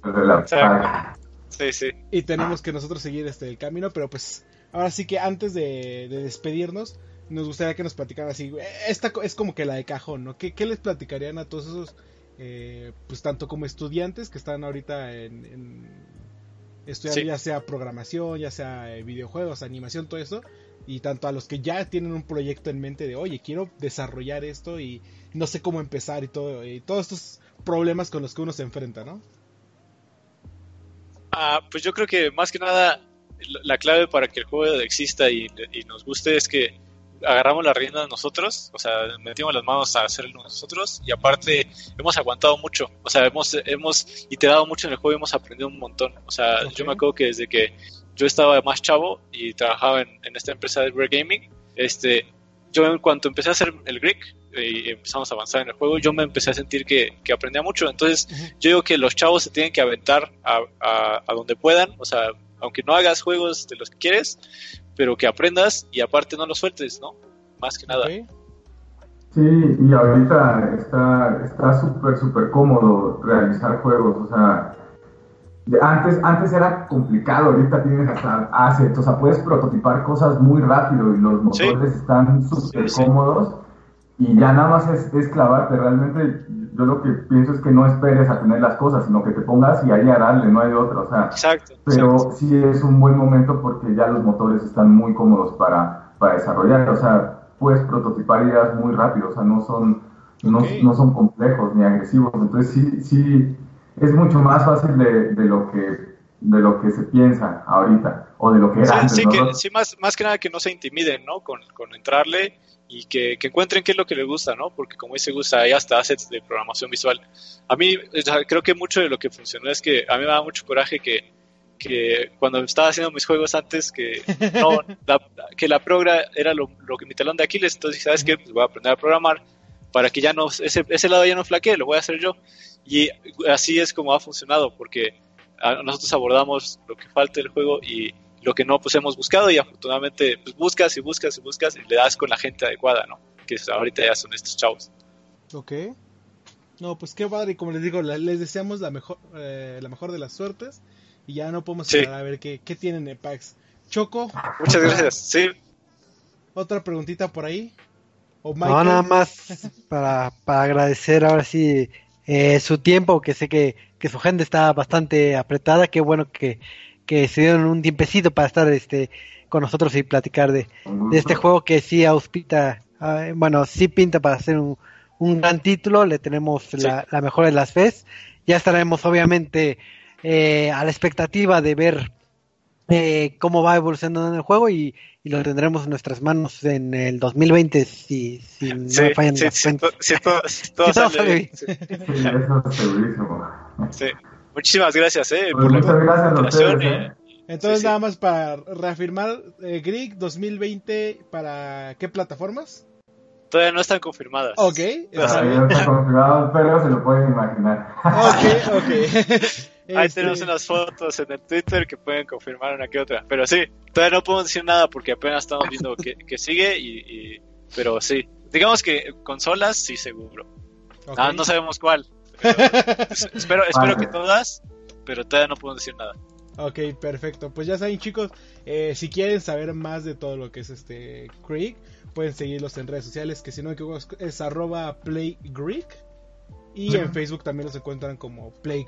Sí, sí. Y tenemos que nosotros seguir este el camino, pero pues ahora sí que antes de, despedirnos, nos gustaría que nos platicaran así. Esta es como que la de cajón, ¿no? ¿Qué, les platicarían a todos esos eh, pues tanto como estudiantes que están ahorita en, estudiando ya sea programación, ya sea eh, videojuegos, animación, todo eso, y tanto a los que ya tienen un proyecto en mente de, oye, quiero desarrollar esto y no sé cómo empezar y todo, y todos estos problemas con los que uno se enfrenta, ¿no? Ah, pues yo creo que más que nada la clave para que el juego exista y, nos guste es que agarramos la rienda nosotros, o sea, metimos las manos a hacerlo nosotros y aparte hemos aguantado mucho, o sea, hemos, hemos iterado mucho en el juego y hemos aprendido un montón. O sea, yo me acuerdo que desde que yo estaba más chavo y trabajaba en, esta empresa de Rare Gaming, este, yo en cuanto empecé a hacer el Greek y empezamos a avanzar en el juego, yo me empecé a sentir que, que aprendía mucho. Entonces, yo digo que los chavos se tienen que aventar a, a, donde puedan, o sea, aunque no hagas juegos de los que quieres, pero que aprendas y aparte no los sueltes, ¿no? Más que nada. Sí, y ahorita está súper, súper cómodo realizar juegos, o sea, antes, antes era complicado, ahorita tienes hasta assets, o sea, puedes prototipar cosas muy rápido y los motores están súper cómodos y ya nada más es, es, clavarte. Realmente yo lo que pienso es que no esperes a tener las cosas, sino que te pongas y ahí a darle, no hay otra. O sea, exacto, pero sí es un buen momento porque ya los motores están muy cómodos para, para desarrollar. O sea, puedes prototipar ideas muy rápido, o sea, no son, no, no son complejos ni agresivos. Entonces sí, sí es mucho más fácil de, de, lo que de lo que se piensa ahorita o de lo que era antes, sí, sí, más, más que nada que no se intimiden, ¿no? Con, con entrarle y que, que, encuentren qué es lo que les gusta, ¿no? Porque como dice gusta, hay hasta assets de programación visual. A mí, creo que mucho de lo que funcionó es que a mí me daba mucho coraje que, que cuando estaba haciendo mis juegos antes, que no, la, que la progra era lo, lo, que mi talón de Aquiles, entonces, ¿sabes qué? Pues voy a aprender a programar para que ya no, ese, ese lado ya no flaquee, lo voy a hacer yo. Y así es como ha funcionado, porque nosotros abordamos lo que falta del juego y lo que no, pues hemos buscado y afortunadamente pues buscas y buscas y buscas y le das con la gente adecuada, ¿no? Que ahorita ya son estos chavos. Ok. No, pues qué padre, y como les digo, les deseamos la mejor, eh, la mejor de las suertes y ya no podemos esperar a ver qué, qué tienen en PAX. Choco. Muchas gracias, sí. Otra preguntita por ahí. ¿O no, nada más para, para agradecer ahora sí eh, su tiempo, que sé que, que, su gente está bastante apretada, qué bueno que, que se dieron un tiempecito para estar este con nosotros y platicar de, de este juego que sí auspita, ah, bueno, sí pinta para hacer un, un gran título, le tenemos la, la, mejor de las fe, ya estaremos obviamente eh, a la expectativa de ver eh, cómo va evolucionando en el juego y, y, lo tendremos en nuestras manos en el 2020 si, si no fallan sí, las cuentas. Sí, todo, todo, sale bien. Sí. Muchísimas gracias eh, por muchas la gracias invitación. ¿eh? Entonces, nada más para reafirmar, eh, Greek 2020, ¿para qué plataformas? Todavía no están confirmadas. Ok. Todavía no están confirmadas, pero se lo pueden imaginar. Ok, ok. Ahí este, tenemos unas fotos en el Twitter que pueden confirmar una que otra. Pero sí, todavía no podemos decir nada porque apenas estamos viendo que, sigue. Y, pero sí, digamos que consolas, sí, seguro. Ah, no sabemos cuál. espero espero que todas, pero todavía no podemos decir nada. Ok, perfecto. Pues ya saben, chicos, eh, si quieren saber más de todo lo que es este Creek, pueden seguirlos en redes sociales, que si no me equivoco es arroba playgreek. Y en Facebook también los encuentran como Play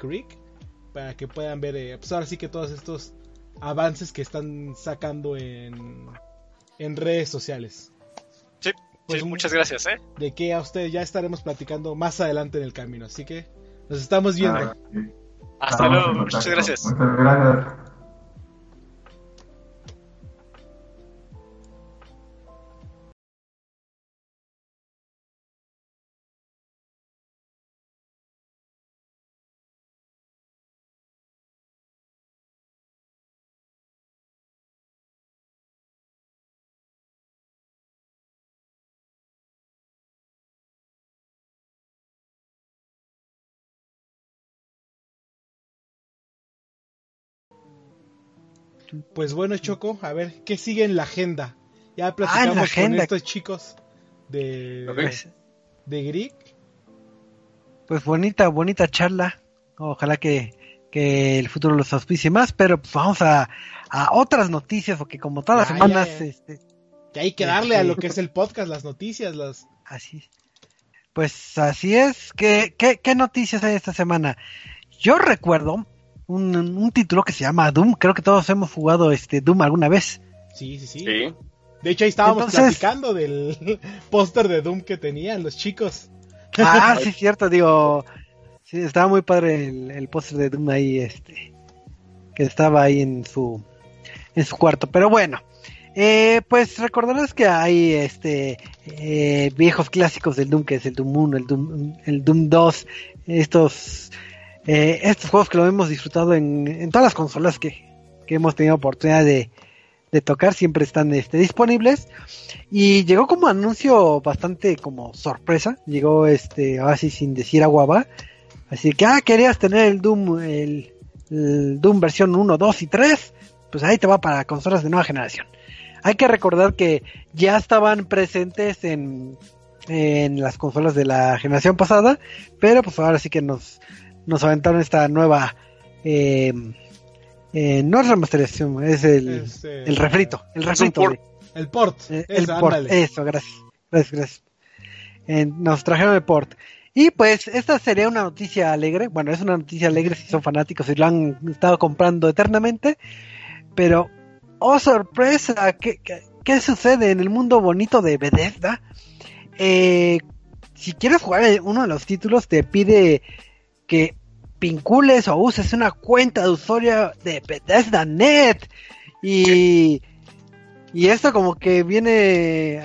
para que puedan ver, eh, pues ahora sí que todos estos avances que están sacando en, en redes sociales. Sí, pues muchas gracias, ¿eh? De que a ustedes ya estaremos platicando más adelante en el camino, así que nos estamos viendo. Ah, Hasta luego, muchas gracias. Muchas gracias. Pues bueno, Choco, a ver, ¿qué sigue en la agenda? Ya ah, platicamos con estos chicos de, de Greek. Pues bonita, bonita charla. Ojalá que, el futuro los auspicie más, pero pues vamos a, a otras noticias, porque como todas las semanas... Este, que hay que darle a lo que es el podcast, las noticias, las... Así Pues así es. ¿Qué, qué, noticias hay esta semana? Yo recuerdo un, título que se llama Doom. Creo que todos hemos jugado este Doom alguna vez. Sí, sí, sí. De hecho, ahí estábamos platicando del póster de Doom que tenían los chicos. Ah, sí, cierto. Digo, sí, estaba muy padre el, el póster de Doom ahí, este, que estaba ahí en su, en su cuarto. Pero bueno, eh, pues recordarás que hay este eh, viejos clásicos del Doom, que es el Doom 1, el Doom, el Doom 2, estos, eh, estos juegos que lo hemos disfrutado en, todas las consolas que, hemos tenido oportunidad de, tocar, siempre están este, disponibles. Y llegó como anuncio bastante como sorpresa, llegó este, así sin decir agua va. Así que, ah, querías tener el Doom, el, Doom versión 1, 2 y 3, pues ahí te va para consolas de nueva generación. Hay que recordar que ya estaban presentes en, en las consolas de la generación pasada, pero pues ahora sí que nos, nos aventaron esta nueva... Eh, eh, no es remasterización, es el, eh, el refrito. El refrito. El port. el port. Eso, gracias. Gracias, nos trajeron el port. Y pues esta sería una noticia alegre. Bueno, es una noticia alegre si son fanáticos y lo han estado comprando eternamente. Pero oh sorpresa, ¿qué, qué, sucede en el mundo bonito de Bethesda? Eh, si quieres jugar uno de los títulos, te pide que vincules o uses una cuenta de usuario de Bethesda.net y y esto como que viene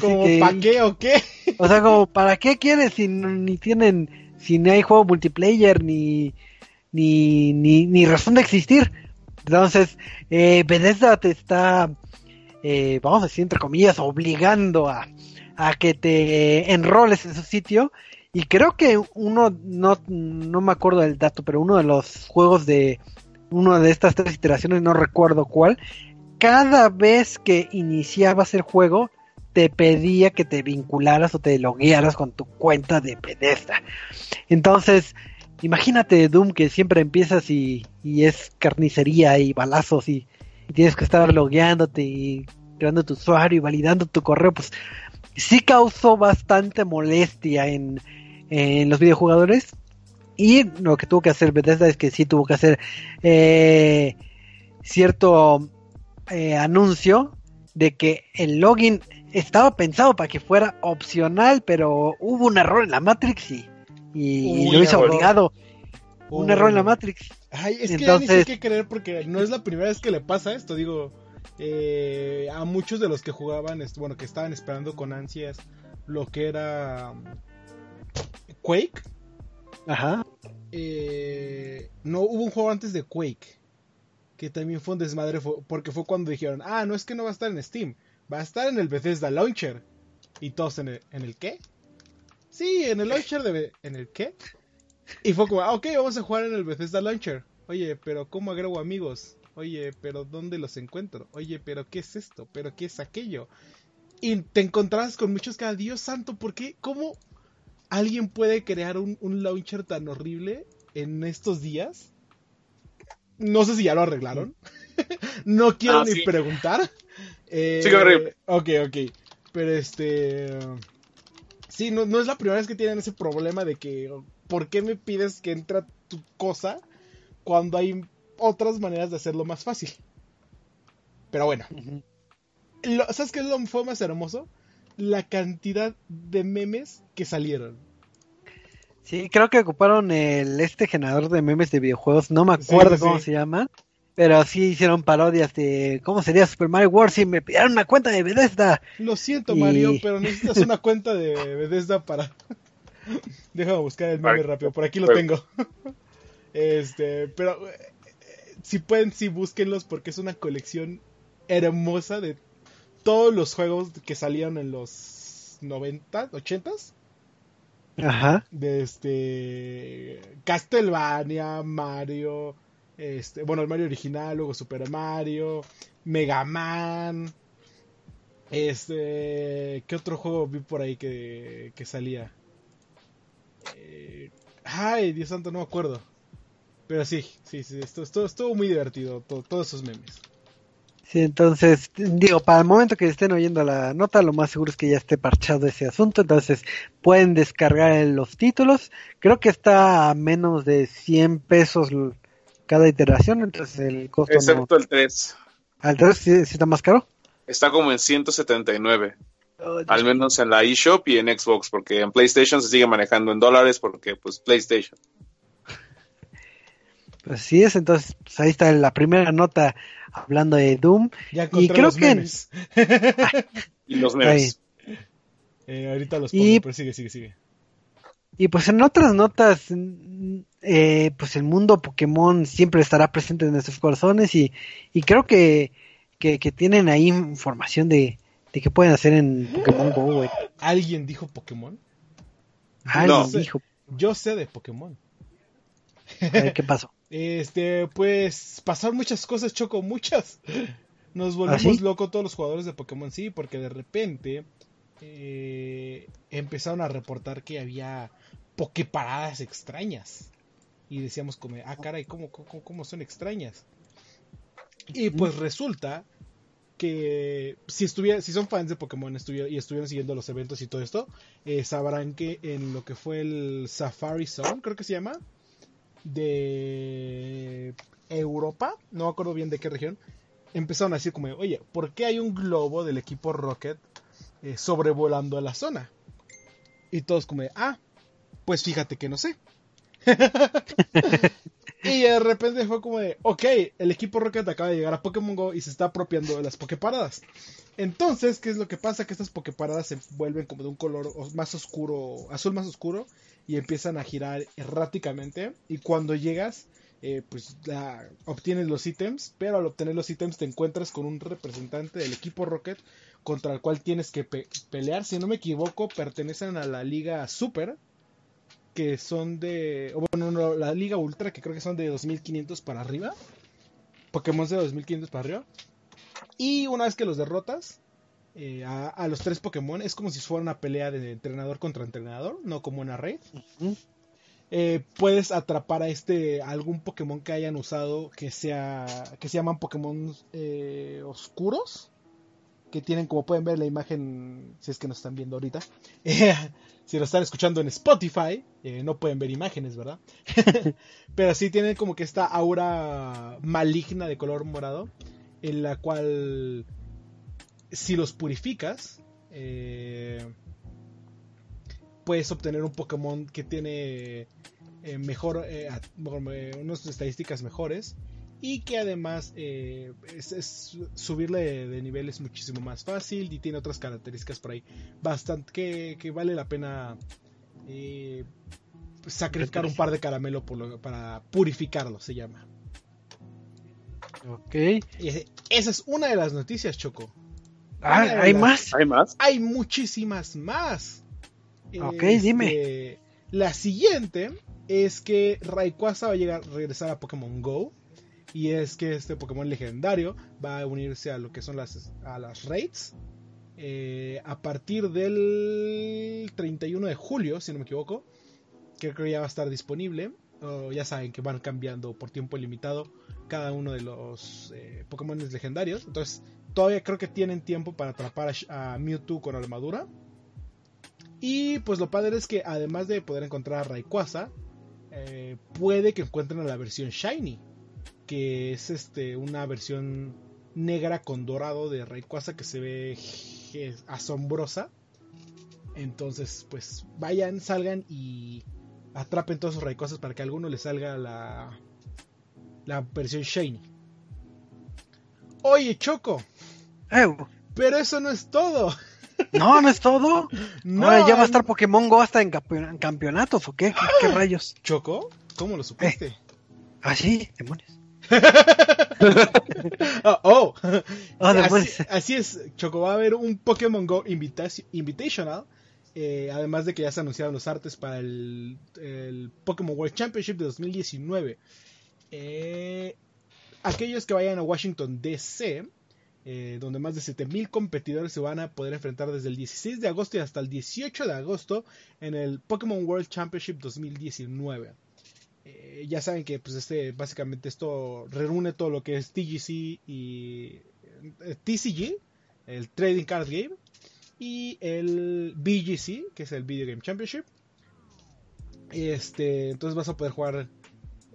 como para qué o qué o sea como para qué quieres si ni tienen si no hay juego multiplayer ni ni ni, ni razón de existir entonces, eh, Bethesda te está, eh, vamos a decir entre comillas, obligando a, a que te enroles en su sitio. Y creo que uno, no, no me acuerdo del dato, pero uno de los juegos de una de estas tres iteraciones, no recuerdo cuál, cada vez que iniciabas el juego, te pedía que te vincularas o te loguearas con tu cuenta de Bethesda. Entonces, imagínate Doom que siempre empiezas y, es carnicería y balazos y, tienes que estar logueándote y creando tu usuario y validando tu correo, pues sí causó bastante molestia en, los videojugadores. Y lo que tuvo que hacer Bethesda es que sí tuvo que hacer eh, cierto eh, anuncio de que el login estaba pensado para que fuera opcional, pero hubo un error en la Matrix y y, lo hizo obligado. Un error en la Matrix. Ay, es que Entonces... ni sé qué creer porque no es la primera vez que le pasa esto. Digo, eh, a muchos de los que jugaban, bueno, que estaban esperando con ansias lo que era Quake. Ajá. Eh, no hubo un juego antes de Quake que también fue un desmadre porque fue cuando dijeron, ah, no es que no va a estar en Steam, va a estar en el Bethesda Launcher. Y todos en el, ¿en el qué? Sí, en el launcher de... ¿En el qué? Y fue como, ah, ok, vamos a jugar en el Bethesda Launcher. Oye, pero ¿cómo agrego amigos? Oye, pero ¿dónde los encuentro? Oye, pero ¿qué es esto? ¿Pero qué es aquello? Y te encontrabas con muchos que, Dios santo, ¿por qué? ¿Cómo alguien puede crear un, launcher tan horrible en estos días? No sé si ya lo arreglaron. no quiero ah, ni preguntar. Eh, sí, horrible. Ok, ok. Pero este... Sí, no, no es la primera vez que tienen ese problema de que, ¿por qué me pides que entre tu cosa cuando hay otras maneras de hacerlo más fácil? Pero bueno. ¿Sabes qué es lo fue más hermoso? La cantidad de memes que salieron. Sí, creo que ocuparon el este generador de memes de videojuegos, no me acuerdo cómo se llama, pero sí hicieron parodias de cómo sería Super Mario World si me pidieran una cuenta de Bethesda. Lo siento, Mario, pero necesitas una cuenta de Bethesda para. Déjame buscar el meme rápido, por aquí lo tengo. este, pero eh, si pueden, sí, búsquenlos porque es una colección hermosa de todos los juegos que salieron en los 90, 80 Ajá. De este. Castlevania, Mario. Este, bueno, el Mario original, luego Super Mario, Mega Man. Este, ¿qué otro juego vi por ahí que, que salía? Eh, ay, Dios santo, no me acuerdo. Pero sí, sí, sí, esto, estuvo muy divertido, todos esos memes. Sí, entonces, digo, para el momento que estén oyendo la nota, lo más seguro es que ya esté parchado ese asunto, entonces pueden descargar los títulos, creo que está a menos de 100 pesos cada iteración, entonces el costo... Excepto el 3. ¿Al 3 sí, está más caro? Está como en 179. al menos en la eShop y en Xbox, porque en PlayStation se sigue manejando en dólares porque pues PlayStation. Pues sí es, entonces pues, ahí está la primera nota hablando de Doom. y creo que... y los memes. Eh, ahorita los pongo, pero sigue, sigue, sigue. Y pues en otras notas, eh, pues el mundo Pokémon siempre estará presente en nuestros corazones y, y creo que, que, tienen ahí información de, de qué pueden hacer en Pokémon Go, ¿Alguien dijo Pokémon? Alguien dijo. Yo sé de Pokémon. ¿Qué pasó? Este, pues pasaron muchas cosas, Choco, muchas. Nos volvimos ¿Ah, locos todos los jugadores de Pokémon, sí, porque de repente eh, empezaron a reportar que había Poképaradas extrañas. Y decíamos como, ah, caray, ¿cómo, cómo, son extrañas? Y pues resulta que si estuviera, si son fans de Pokémon y estuvieron siguiendo los eventos y todo esto, eh, sabrán que en lo que fue el Safari Zone, creo que se llama, de Europa, no me acuerdo bien de qué región, empezaron a decir como, oye, ¿por qué hay un globo del equipo Rocket eh, sobrevolando la zona? Y todos como, ah, pues fíjate que no sé. y de repente fue como de, ok, el equipo Rocket acaba de llegar a Pokémon Go y se está apropiando de las Poképaradas. Entonces, ¿qué es lo que pasa? Que estas Poképaradas se vuelven como de un color más oscuro, azul más oscuro, y empiezan a girar erráticamente. Y cuando llegas, eh, pues obtienes los ítems, pero al obtener los ítems te encuentras con un representante del equipo Rocket contra el cual tienes que pelear. Si no me equivoco, pertenecen a la Liga Super, que son de. Bueno, la Liga Ultra, que creo que son de 2500 para arriba. Pokémon de 2500 para arriba. Y una vez que los derrotas, eh, a, los tres Pokémon es como si fuera una pelea de entrenador contra entrenador, no como una raid. Eh, puedes atrapar a este algún Pokémon que hayan usado que sea que se llaman Pokémon eh, oscuros que tienen como pueden ver la imagen si es que nos están viendo ahorita. Si lo están escuchando en Spotify no pueden ver imágenes verdad pero sí tienen como que esta aura maligna de color morado en la cual si los purificas, eh, puedes obtener un Pokémon que tiene eh, mejor, eh, unas estadísticas mejores y que además es, subirle de, nivel es muchísimo más fácil y tiene otras características por ahí bastante que, vale la pena sacrificar un par de caramelo para purificarlo, se llama. Ok. esa es una de las noticias, Choco. Ah, ¿hay más? ¿Hay más? Hay muchísimas más. Ok, dime. Este, la siguiente es que Rayquaza va a llegar, regresar a Pokémon Go. Y es que este Pokémon legendario va a unirse a lo que son las, a las raids. Eh, a partir del 31 de julio, si no me equivoco. Creo que ya va a estar disponible. Ya saben que van cambiando por tiempo limitado cada uno de los eh, Pokémon legendarios. Entonces, todavía creo que tienen tiempo para atrapar a, Mewtwo con armadura. Y pues lo padre es que además de poder encontrar a Rayquaza, eh, puede que encuentren la versión Shiny, que es este una versión negra con dorado de Rayquaza que se ve asombrosa. Entonces, pues vayan, salgan y atrapen todos sus Rayquazas para que a alguno le salga la, la versión Shiny. Oye, Choco. Pero eso no es todo. No, no es todo. No, Ahora ya va a estar Pokémon Go hasta en, campeonatos o qué? ¿Qué rayos? ¿Choco? ¿Cómo lo supiste? Eh. Ah, sí, demonios. oh, oh. oh así, es, Choco. Va a haber un Pokémon Go Invitational. Eh, además de que ya se anunciaron los artes para el, Pokémon World Championship de 2019. Eh, aquellos que vayan a Washington DC, eh, donde más de 7000 competidores se van a poder enfrentar desde el 16 de agosto y hasta el 18 de agosto en el Pokémon World Championship 2019. Eh, ya saben que pues este básicamente esto reúne todo lo que es TGC y TCG, el Trading Card Game, y el BGC, que es el Video Game Championship. Este, entonces vas a poder jugar.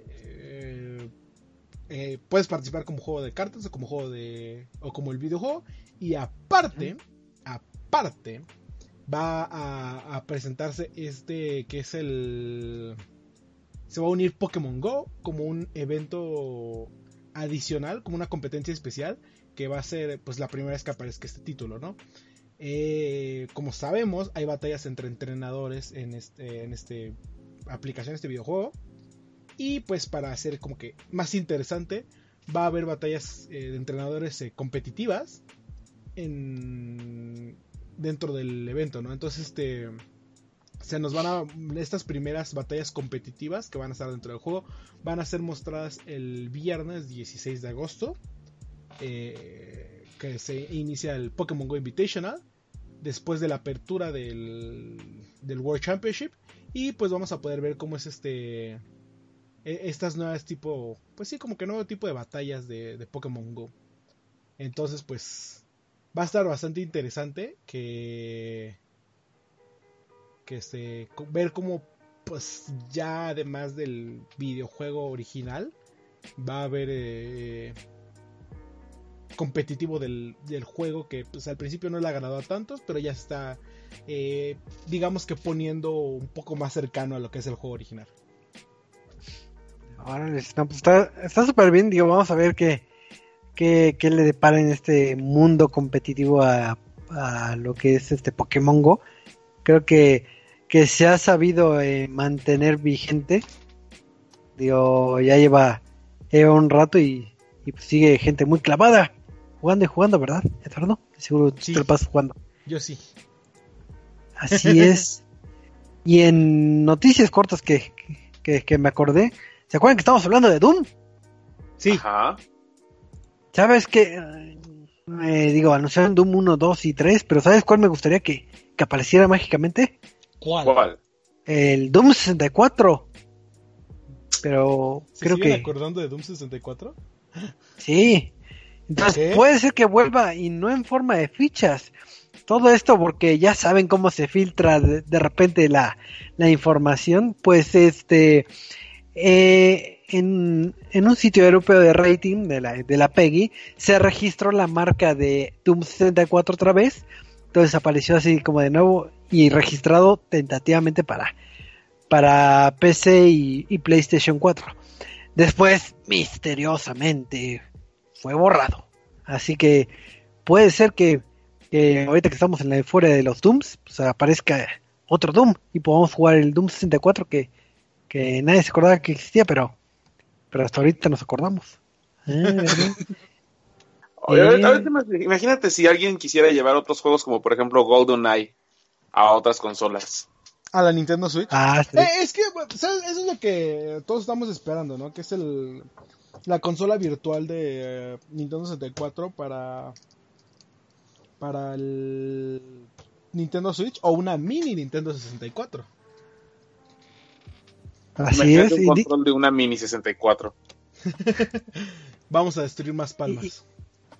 Eh, eh, puedes participar como juego de cartas o como juego de. o como el videojuego. Y aparte, aparte, va a, a, presentarse este que es el. Se va a unir Pokémon Go como un evento adicional, como una competencia especial, que va a ser pues la primera vez que aparezca este título, ¿no? Eh, como sabemos, hay batallas entre entrenadores en este, en este aplicación, este videojuego. Y pues para hacer como que más interesante, va a haber batallas eh, de entrenadores eh, competitivas en, dentro del evento, ¿no? Entonces, este, se nos van a estas primeras batallas competitivas que van a estar dentro del juego van a ser mostradas el viernes 16 de agosto que se inicia el Pokémon Go Invitational después de la apertura del, del World Championship y pues vamos a poder ver cómo es este e, estas nuevas tipo pues sí como que nuevo tipo de batallas de, de Pokémon Go. Entonces pues va a estar bastante interesante que que este ver cómo pues ya además del videojuego original va a haber eh, competitivo del, juego que pues, al principio no le ha ganado a tantos, pero ya está, eh, digamos que poniendo un poco más cercano a lo que es el juego original. Ahora pues, está súper bien, digo, vamos a ver qué, qué, le depara en este mundo competitivo a, lo que es este Pokémon Go. Creo que, que se ha sabido eh, mantener vigente. Digo, ya lleva, un rato y, y pues sigue gente muy clavada jugando y jugando, ¿verdad, Eduardo? Seguro sí. te lo pasas jugando. Yo sí. Así es. y en noticias cortas que, que, me acordé, ¿se acuerdan que estamos hablando de Doom? Sí. Ajá. ¿Sabes qué? Eh, digo, anunciaron Doom 1, 2 y 3, pero ¿sabes cuál me gustaría que, que apareciera mágicamente? ¿Cuál? ¿Cuál? El Doom 64. Pero creo que. acordando de Doom 64? Sí. Entonces puede ser que vuelva y no en forma de fichas. Todo esto porque ya saben cómo se filtra de, repente la, información. Pues este eh, en, un sitio europeo de rating de la, de la PEGI se registró la marca de Doom 64 otra vez. Entonces apareció así como de nuevo y registrado tentativamente para, para PC y, y PlayStation 4. Después, misteriosamente, fue borrado. Así que puede ser que, ahorita que estamos en la euforia de los Dooms, pues aparezca otro Doom y podamos jugar el Doom 64 que, que nadie se acordaba que existía, pero, pero hasta ahorita nos acordamos. Ah, imagínate si alguien quisiera llevar otros juegos como por ejemplo GoldenEye a otras consolas. A la Nintendo Switch. Ah, eh, es que eso es lo que todos estamos esperando, ¿no? Que es el la consola virtual de eh, Nintendo 64 para para el Nintendo Switch o una mini Nintendo 64. Así es. Un control de una mini 64. Vamos a destruir más palmas.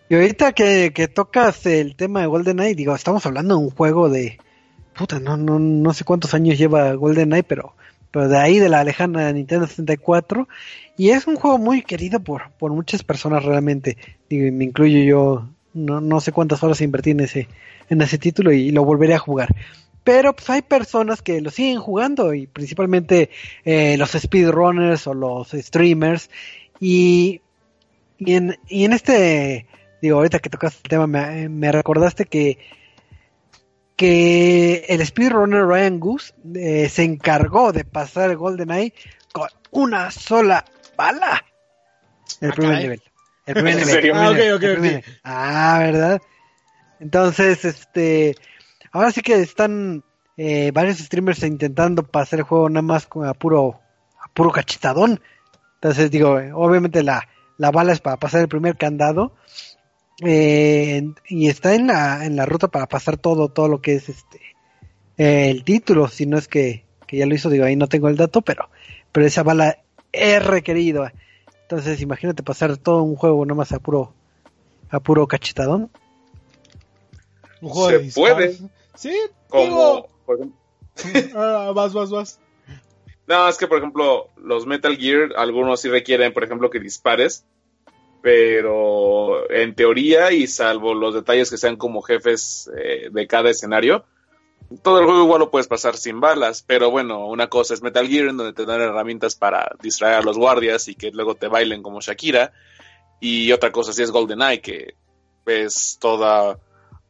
Y, ahorita que, que, tocas el tema de GoldenEye, digo, estamos hablando de un juego de. Puta, no, no, no sé cuántos años lleva GoldenEye, pero pero de ahí de la lejana Nintendo 64 y es un juego muy querido por, por muchas personas realmente, Digo, me incluyo yo, no, no sé cuántas horas invertí en ese, en ese título y, lo volveré a jugar. Pero pues hay personas que lo siguen jugando y principalmente eh, los speedrunners o los streamers. Y, y, en, y en este, digo, ahorita que tocaste el tema me, me recordaste que que el speedrunner Ryan Goose eh, se encargó de pasar el GoldenEye con una sola bala. El ah, primer nivel. El primer nivel. Ah, ah, ¿verdad? Entonces, este, ahora sí que están eh, varios streamers intentando pasar el juego nada más con a puro, a puro cachetadón. Entonces, digo, obviamente la, la bala es para pasar el primer candado eh, y está en la, en la ruta para pasar todo, todo lo que es este el título, si no es que, ya lo hizo, digo, ahí no tengo el dato, pero, pero esa bala es requerido. Entonces, imagínate pasar todo un juego nomás a puro, a puro cachetadón. Se puede. Sí, como ah, vas, vas, vas. No, es que por ejemplo, los Metal Gear, algunos sí requieren, por ejemplo, que dispares. Pero en teoría, y salvo los detalles que sean como jefes eh, de cada escenario, todo el juego igual lo puedes pasar sin balas, pero bueno, una cosa es Metal Gear, en donde te dan herramientas para distraer a los guardias y que luego te bailen como Shakira, y otra cosa sí es GoldenEye, que es toda,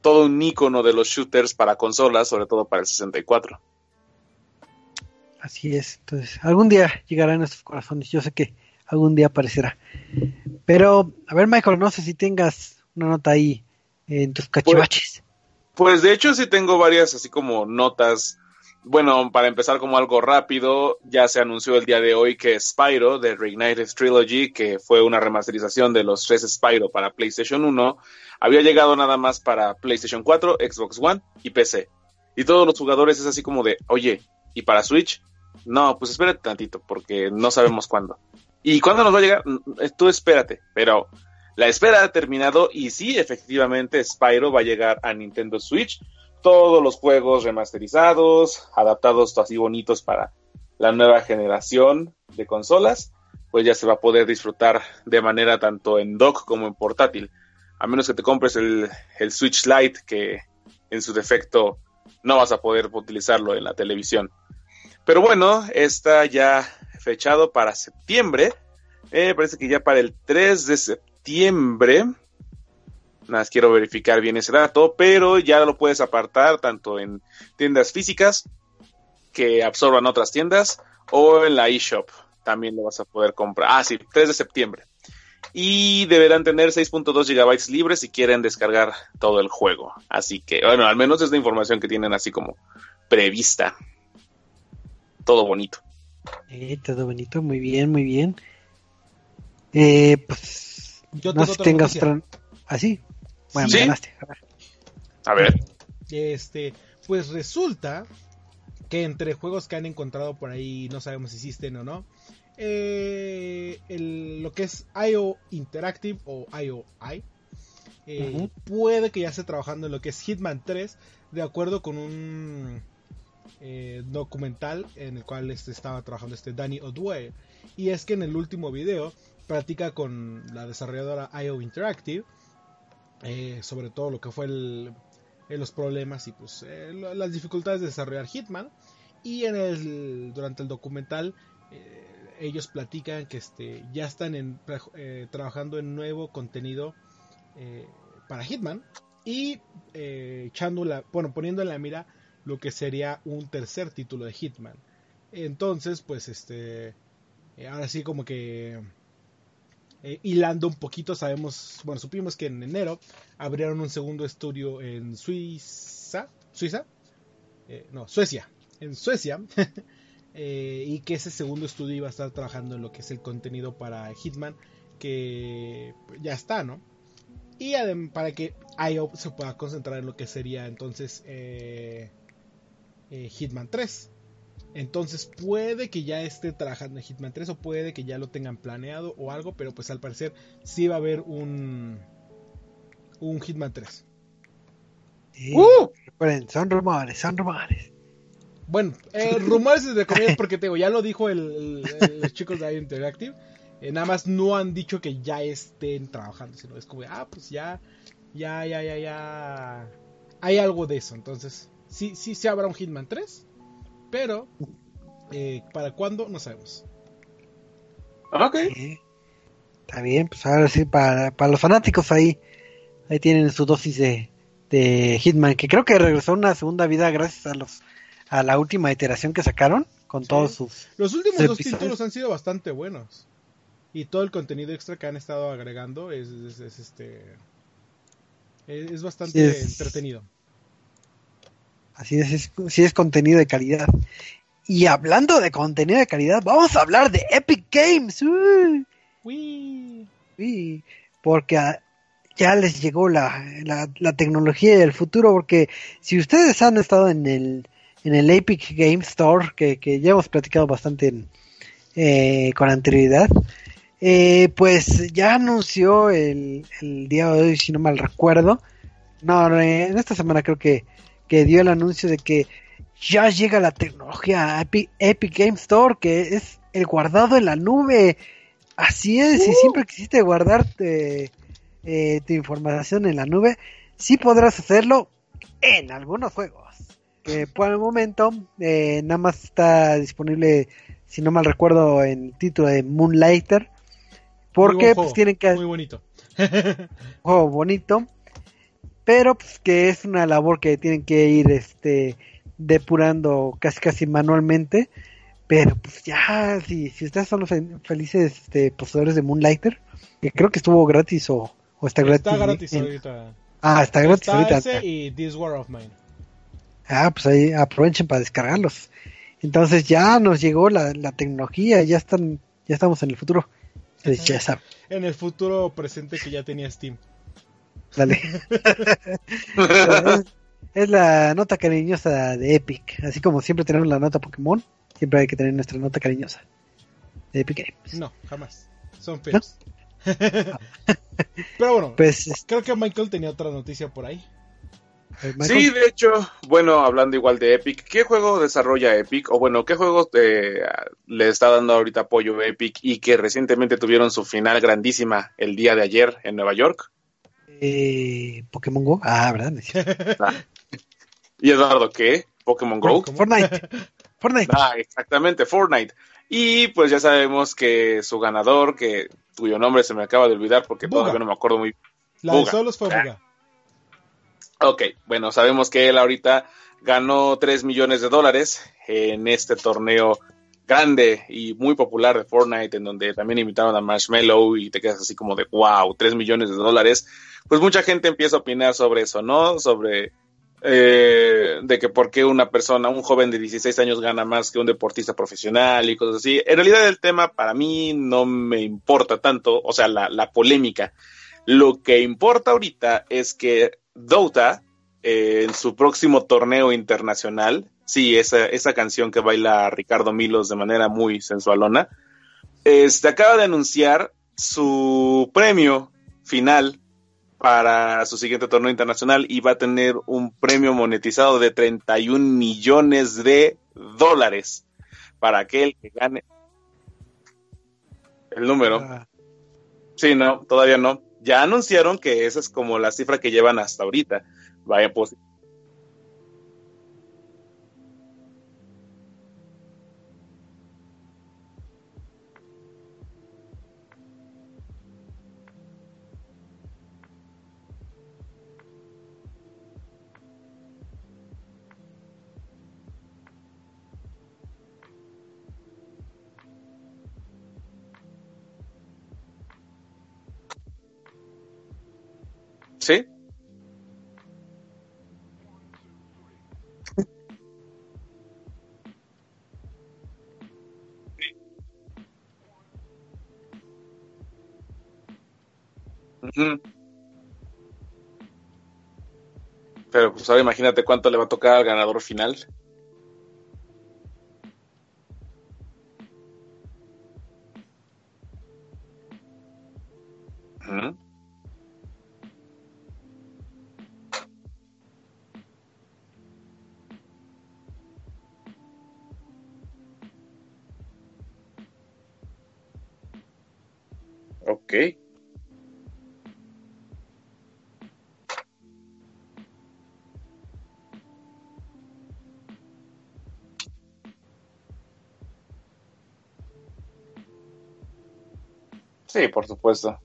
todo un icono de los shooters para consolas, sobre todo para el 64. Así es, entonces algún día llegará a nuestros corazones, yo sé que algún día aparecerá. Pero, a ver Michael, no sé si tengas una nota ahí en tus cachivaches. Pues de hecho sí tengo varias así como notas. Bueno, para empezar como algo rápido, ya se anunció el día de hoy que Spyro de Reignited Trilogy, que fue una remasterización de los tres Spyro para PlayStation 1, había llegado nada más para PlayStation 4, Xbox One y PC. Y todos los jugadores es así como de, oye, ¿y para Switch? No, pues espérate tantito, porque no sabemos cuándo. ¿Y cuándo nos va a llegar? Mm, tú espérate, pero la espera ha terminado y sí, efectivamente, Spyro va a llegar a Nintendo Switch. Todos los juegos remasterizados, adaptados así bonitos para la nueva generación de consolas, pues ya se va a poder disfrutar de manera tanto en dock como en portátil. A menos que te compres el, Switch Lite, que en su defecto no vas a poder utilizarlo en la televisión. Pero bueno, está ya fechado para septiembre. Eh, parece que ya para el 3 de septiembre. Nada más quiero verificar bien ese dato, pero ya lo puedes apartar tanto en tiendas físicas que absorban otras tiendas o en la eShop. También lo vas a poder comprar. Ah, sí, 3 de septiembre. Y deberán tener 6.2 GB libres si quieren descargar todo el juego. Así que, bueno, al menos es la información que tienen así como prevista. Todo bonito. Eh, todo bonito, muy bien, muy bien. Eh, pues yo no si tengas así. ¿Ah, bueno, me ganaste. A ver. Este, pues resulta que entre juegos que han encontrado por ahí, no sabemos si existen o no, eh, lo que es IO Interactive o IOI, eh, puede que ya esté trabajando en lo que es Hitman 3, de acuerdo con un eh, documental en el cual este, estaba trabajando este Danny O'Dwyer. Y es que en el último video platica con la desarrolladora IO Interactive eh, sobre todo lo que fue eh, los problemas y pues las dificultades de desarrollar Hitman y en el durante el documental ellos platican que este ya están trabajando en nuevo contenido para Hitman y echando la, bueno poniendo en la mira lo que sería un tercer título de Hitman entonces pues este ahora sí como que eh, hilando un poquito, sabemos, bueno, supimos que en enero abrieron un segundo estudio en Suiza, Suiza, eh, no, Suecia, en Suecia, eh, y que ese segundo estudio iba a estar trabajando en lo que es el contenido para Hitman, que ya está, ¿no? Y para que IO se pueda concentrar en lo que sería entonces Hitman 3. Entonces puede que ya esté trabajando en Hitman 3 o puede que ya lo tengan planeado o algo, pero pues al parecer sí va a haber un un Hitman 3. ¡Uh! son rumores, son rumores. Bueno, eh, rumores de comillas porque tengo, ya lo dijo el, los chicos de Interactive. Eh, nada más no han dicho que ya estén trabajando, sino es como, ah, pues ya, ya, ya, ya, ya. Hay algo de eso, entonces, sí, sí se habrá un Hitman 3. Pero, eh, ¿para cuándo? No sabemos. Ok. está bien, pues ahora sí, para, para los fanáticos ahí, ahí tienen su dosis de, de Hitman, que creo que regresó una segunda vida gracias a los a la última iteración que sacaron con todos sus los últimos dos títulos han sido bastante buenos y todo el contenido extra que han estado agregando es, este es, bastante entretenido Así es, sí es contenido de calidad. Y hablando de contenido de calidad, vamos a hablar de Epic Games. Uy. Porque ya les llegó la, la, tecnología del futuro. Porque si ustedes han estado en el, en el Epic Games Store, que, que ya hemos platicado bastante eh, con anterioridad, Eh, pues ya anunció el, día de hoy, si no mal recuerdo. No, en esta semana creo que, que dio el anuncio de que ya llega la tecnología Epic, Epic Game Store, que es el guardado en la nube. Así es, si uh. siempre quisiste guardarte eh, tu información en la nube, sí podrás hacerlo en algunos juegos. Que por el momento eh, nada más está disponible, si no mal recuerdo, en el título de Moonlighter. Porque pues tienen que... Muy bonito. juego bonito. Pero pues que es una labor que tienen que ir este depurando casi casi manualmente. Pero pues ya, si, si ustedes son los felices este, poseedores de Moonlighter, que creo que estuvo gratis o, está gratis. Está gratis ahorita. Ah, está gratis ahorita. Ese y This War of Mine. Ah, pues ahí aprovechen para descargarlos. Entonces ya nos llegó la, la tecnología, ya están, ya estamos en el futuro. ya saben. En el futuro presente que ya tenía Steam. Dale. es la nota cariñosa de Epic. Así como siempre tenemos la nota Pokémon, siempre hay que tener nuestra nota cariñosa de Epic Games. No, jamás. Son feos. Pero bueno, pues, creo que Michael tenía otra noticia por ahí. Eh, sí, de hecho, bueno, hablando igual de Epic, ¿qué juego desarrolla Epic? O bueno, ¿qué juegos eh, le está dando ahorita apoyo Epic y que recientemente tuvieron su final grandísima el día de ayer en Nueva York? Eh, Pokémon Go. Ah, ¿verdad? Ah. ¿Y Eduardo qué? ¿Pokémon Go? Fortnite. Fortnite. Ah, exactamente, Fortnite. Y pues ya sabemos que su ganador, que cuyo nombre se me acaba de olvidar porque todavía no me acuerdo muy La de solos fue Buga. Ok, bueno, sabemos que él ahorita ganó 3 millones de dólares en este torneo grande y muy popular de Fortnite, en donde también invitaron a Marshmallow y te quedas así como de wow, 3 millones de dólares. Pues mucha gente empieza a opinar sobre eso, ¿no? Sobre eh, de que por qué una persona, un joven de 16 años gana más que un deportista profesional y cosas así. En realidad el tema para mí no me importa tanto, o sea, la, la polémica. Lo que importa ahorita es que Dota, eh, en su próximo torneo internacional, sí, esa, esa canción que baila Ricardo Milos de manera muy sensualona, este, acaba de anunciar su premio final para su siguiente torneo internacional y va a tener un premio monetizado de 31 millones de dólares para aquel que gane el número. Ah. Sí, no, todavía no. Ya anunciaron que esa es como la cifra que llevan hasta ahorita. Vaya, pues ¿Sí? Pero pues imagínate cuánto le va a tocar al ganador final. Sí, por supuesto.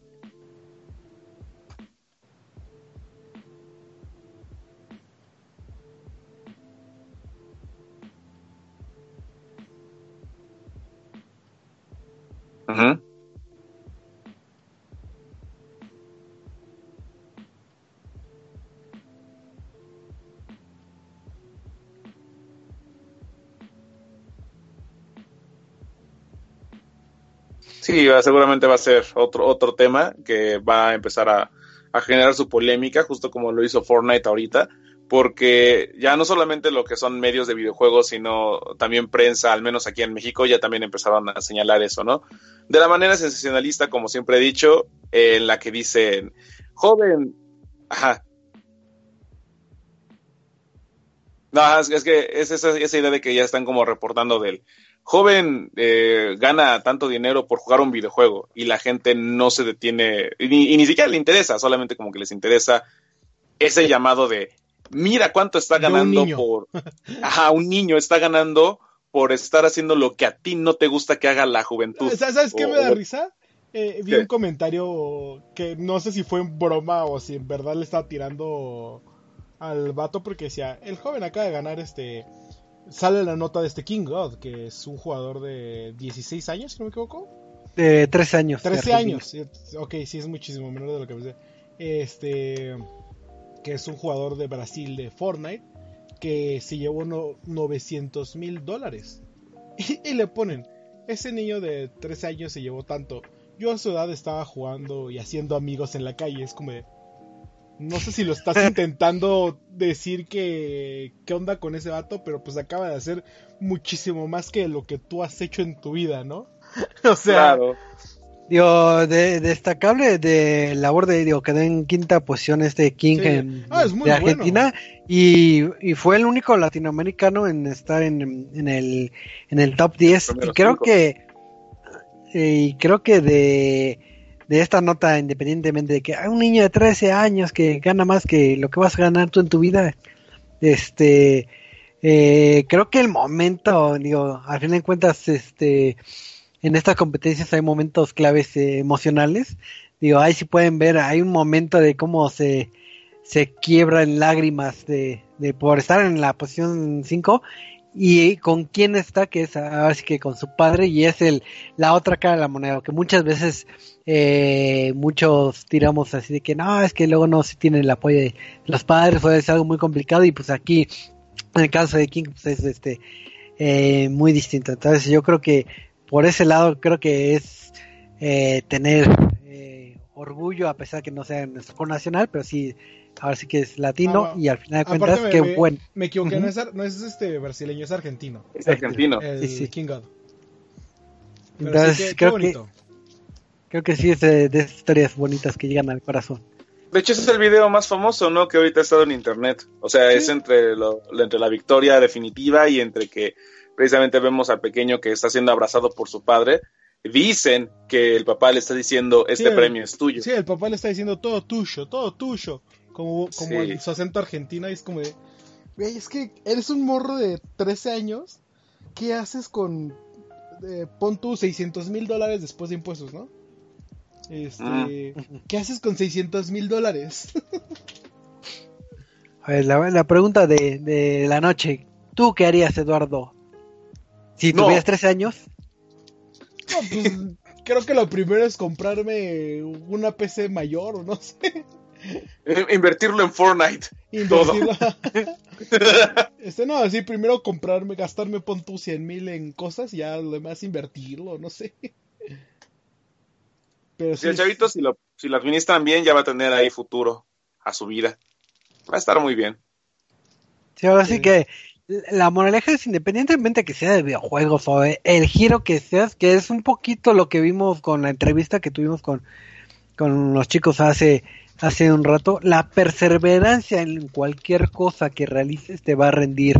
Sí, seguramente va a ser otro, otro tema que va a empezar a, generar su polémica, justo como lo hizo Fortnite ahorita, porque ya no solamente lo que son medios de videojuegos, sino también prensa, al menos aquí en México, ya también empezaron a señalar eso, ¿no? De la manera sensacionalista, como siempre he dicho, en la que dicen, joven, ajá. No, es, que es esa, esa, idea de que ya están como reportando del joven eh, gana tanto dinero por jugar un videojuego y la gente no se detiene y ni siquiera le interesa, solamente como que les interesa ese llamado de mira cuánto está ganando por... Ajá, un niño está ganando por estar haciendo lo que a ti no te gusta que haga la juventud. ¿Sabes qué me da risa? Eh, vi un comentario que no sé si fue en broma o si en verdad le estaba tirando al vato porque decía, el joven acaba de ganar este... Sale la nota de este King God, que es un jugador de 16 años, si no me equivoco. De 13 años. 13 años. Ok, sí, es muchísimo menor de lo que pensé. Este que es un jugador de Brasil de Fortnite, que se llevó 900 mil dólares. Y, le ponen, ese niño de 13 años se llevó tanto. Yo a su edad estaba jugando y haciendo amigos en la calle. Es como no sé si lo estás intentando decir que qué onda con ese vato, pero pues acaba de hacer muchísimo más que lo que tú has hecho en tu vida, ¿no? o sea, claro. Digo, de, destacable de labor de, digo, quedó en quinta posición este King en, ah, de Argentina y, fue el único latinoamericano en estar en, el, en el top 10 y creo que y creo que de, de esta nota, independientemente de que hay un niño de 13 años que gana más que lo que vas a ganar tú en tu vida, este, eh, creo que el momento, digo, al fin de cuentas, este, en estas competencias hay momentos claves eh, emocionales. Digo, ahí sí pueden ver, hay un momento de cómo se, se quiebra en lágrimas de, de por estar en la posición 5 y con quién está, que es ahora sí que con su padre y es el la otra cara de la moneda, que muchas veces eh, muchos tiramos así de que no, es que luego no se tiene el apoyo de los padres o es algo muy complicado y pues aquí en el caso de King pues es este eh, muy distinto. Entonces yo creo que por ese lado creo que es eh, tener orgullo a pesar que no sea nuestro nacional, pero sí, ahora sí que es latino ah, y al final de cuentas qué bueno. Me equivoqué, no, es, no, es, este brasileño, es argentino. Es argentino. El, sí, King God. Entonces creo que creo que sí es de, de historias bonitas que llegan al corazón. De hecho, ese es el video más famoso, ¿no? Que ahorita ha estado en internet. O sea, es entre, lo, entre la victoria definitiva y entre que precisamente vemos al pequeño que está siendo abrazado por su padre. Dicen que el papá le está diciendo, este premio es tuyo. Sí, el papá le está diciendo todo tuyo, todo tuyo. Como, como su acento argentino y es como de, es que eres un morro de 13 años, ¿qué haces con, eh, pon tú 600 mil dólares después de impuestos, ¿no? Este, mm. ¿qué haces con 600 mil dólares? A ver, la, pregunta de, de, la noche. ¿Tú qué harías, Eduardo? Si tuvieras 13 años. Pues, creo que lo primero es comprarme una PC mayor o no sé. Invertirlo en Fortnite. Invertirlo. este no, así primero comprarme, gastarme pon 100 mil en cosas y ya lo demás invertirlo, no sé. Pero si el chavito, si lo, si lo administran bien, ya va a tener ahí futuro a su vida. Va a estar muy bien. Sí, ahora sí que la moraleja es independientemente que sea de videojuegos o el giro que seas, que es un poquito lo que vimos con la entrevista que tuvimos con, con los chicos hace, hace un rato, la perseverancia en cualquier cosa que realices te va a rendir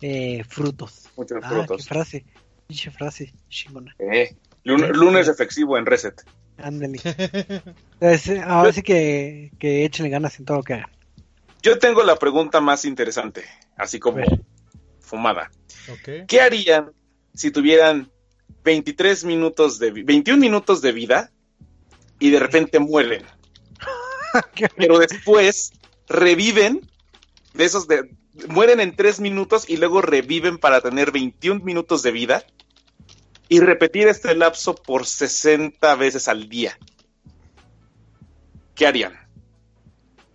eh, frutos. Muchos ah, frutos. Qué frase, dicha frase, chingona. Eh, lunes, reflexivo en Reset. Ándale. ahora sí que, que échenle ganas en todo lo que hagan. Yo tengo la pregunta más interesante, así como fumada. ¿Qué harían si tuvieran 23 minutos de 21 minutos de vida y de repente mueren? Pero después reviven de esos de mueren en 3 minutos y luego reviven para tener 21 minutos de vida y repetir este lapso por 60 veces al día. ¿Qué harían?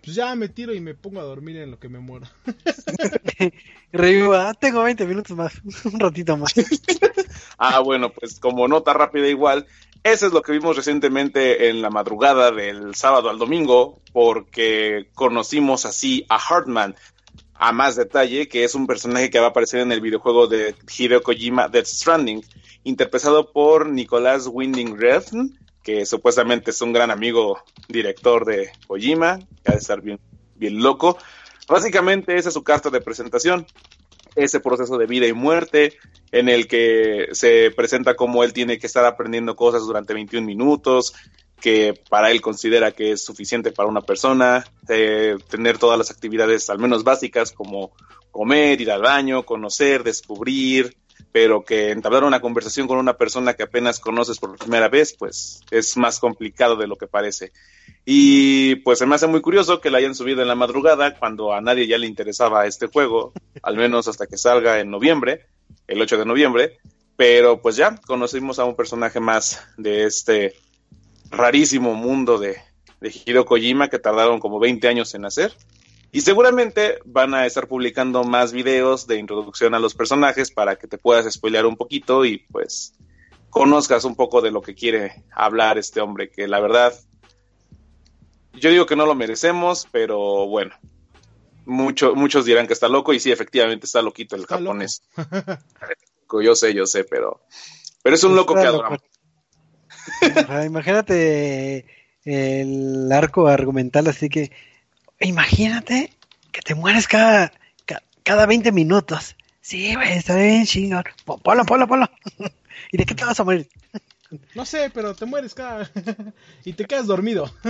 Pues ya me tiro y me pongo a dormir en lo que me muero. Reviva, ah, tengo 20 minutos más, un ratito más. ah, bueno, pues como nota rápida igual, eso es lo que vimos recientemente en la madrugada del sábado al domingo, porque conocimos así a Hartman. a más detalle, que es un personaje que va a aparecer en el videojuego de Hideo Kojima Death Stranding, interpretado por Nicolás Winding Refn, que supuestamente es un gran amigo director de Kojima, que ha de estar bien, bien loco. Básicamente esa es su carta de presentación, ese proceso de vida y muerte en el que se presenta como él tiene que estar aprendiendo cosas durante 21 minutos, que para él considera que es suficiente para una persona, eh, tener todas las actividades al menos básicas como comer, ir al baño, conocer, descubrir, pero que entablar una conversación con una persona que apenas conoces por primera vez, pues es más complicado de lo que parece. Y pues se me hace muy curioso que la hayan subido en la madrugada cuando a nadie ya le interesaba este juego, al menos hasta que salga en noviembre, el 8 de noviembre, pero pues ya conocimos a un personaje más de este rarísimo mundo de, de Hiro Kojima que tardaron como 20 años en hacer. Y seguramente van a estar publicando más videos de introducción a los personajes para que te puedas spoilear un poquito y pues conozcas un poco de lo que quiere hablar este hombre, que la verdad yo digo que no lo merecemos, pero bueno, mucho, muchos dirán que está loco y sí, efectivamente está loquito el japonés. yo sé, yo sé, pero, pero es un loco que adoramos. imagínate el arco argumental, así que imagínate que te mueres cada, cada 20 minutos. Sí, güey, está bien chingón. Polo, polo, polo. ¿Y de qué te vas a morir? No sé, pero te mueres cada... y te quedas dormido.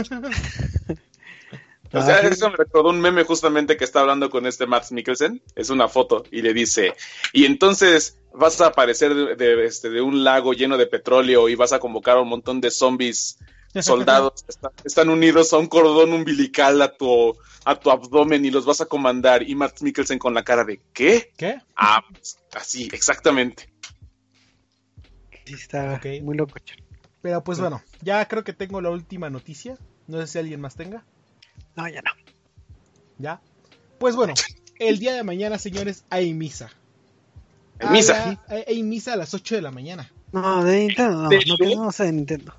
O sea, eso me recordó un meme justamente que está hablando con este Matt Mikkelsen. Es una foto y le dice, y entonces vas a aparecer de, este, de un lago lleno de petróleo y vas a convocar a un montón de zombies soldados están, unidos a un cordón umbilical a tu, a tu abdomen y los vas a comandar. Y Matt Mikkelsen con la cara de ¿qué? ¿Qué? Ah, pues, así, exactamente. Sí, está muy loco. Pero pues bueno, ya creo que tengo la última noticia. No sé si alguien más tenga. No, ya no. ¿Ya? Pues bueno, el día de mañana, señores, hay misa. ¿Hay misa? Hay, misa a las 8 de la mañana. No, de Nintendo no, no tenemos de Nintendo.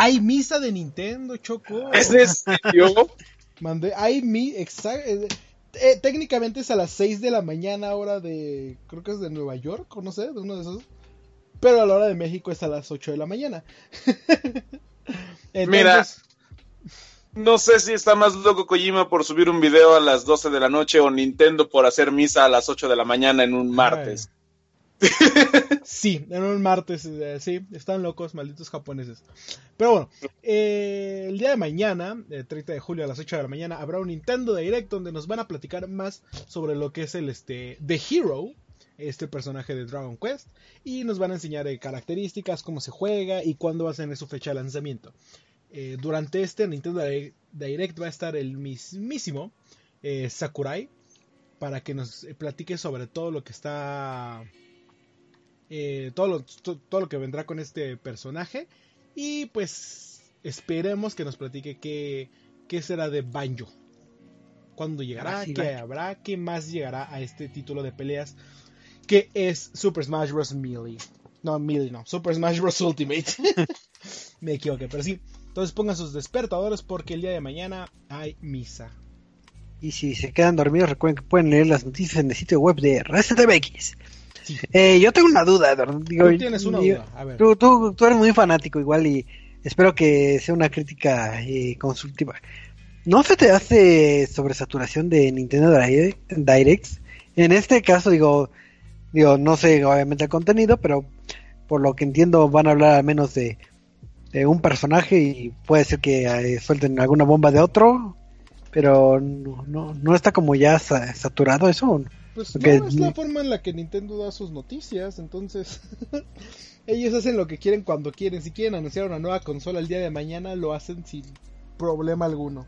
Hay misa de Nintendo, Choco. ¿Es de serio? Mandé, hay mi, exacto. Eh, eh, técnicamente es a las 6 de la mañana, hora de, creo que es de Nueva York, o no sé, de uno de esos. Pero a la hora de México es a las 8 de la mañana. Mira, no sé si está más loco Kojima por subir un video a las 12 de la noche o Nintendo por hacer misa a las 8 de la mañana en un martes. Sí, en un martes, eh, sí, están locos, malditos japoneses. Pero bueno, eh, el día de mañana, el 30 de julio a las 8 de la mañana, habrá un Nintendo Direct donde nos van a platicar más sobre lo que es el este, The Hero, este personaje de Dragon Quest, y nos van a enseñar eh, características, cómo se juega y cuándo va a ser su fecha de lanzamiento. Eh, durante este Nintendo Direct va a estar el mismísimo eh, Sakurai para que nos platique sobre todo lo que está eh, todo, lo, todo lo que vendrá con este personaje y pues esperemos que nos platique qué, qué será de Banjo cuándo llegará, qué habrá, qué más llegará a este título de peleas que es Super Smash Bros. Melee. No, Melee no, Super Smash Bros. Ultimate. Me equivoqué, pero sí. Entonces pongan sus despertadores porque el día de mañana hay misa. Y si se quedan dormidos, recuerden que pueden leer las noticias en el sitio web de Eh, yo tengo una duda, Eduardo. tú tienes una duda. A ver. Tú, tú, eres muy fanático igual y espero que sea una crítica eh, constructiva. ¿No se te hace sobresaturación de Nintendo Directs? En este caso, digo, digo, no sé obviamente el contenido, pero por lo que entiendo van a hablar al menos de de un personaje y puede ser que eh, suelten alguna bomba de otro, pero no, no, está como ya saturado eso. Pues no, es la forma en la que Nintendo da sus noticias, entonces ellos hacen lo que quieren cuando quieren. Si quieren anunciar una nueva consola el día de mañana, lo hacen sin problema alguno.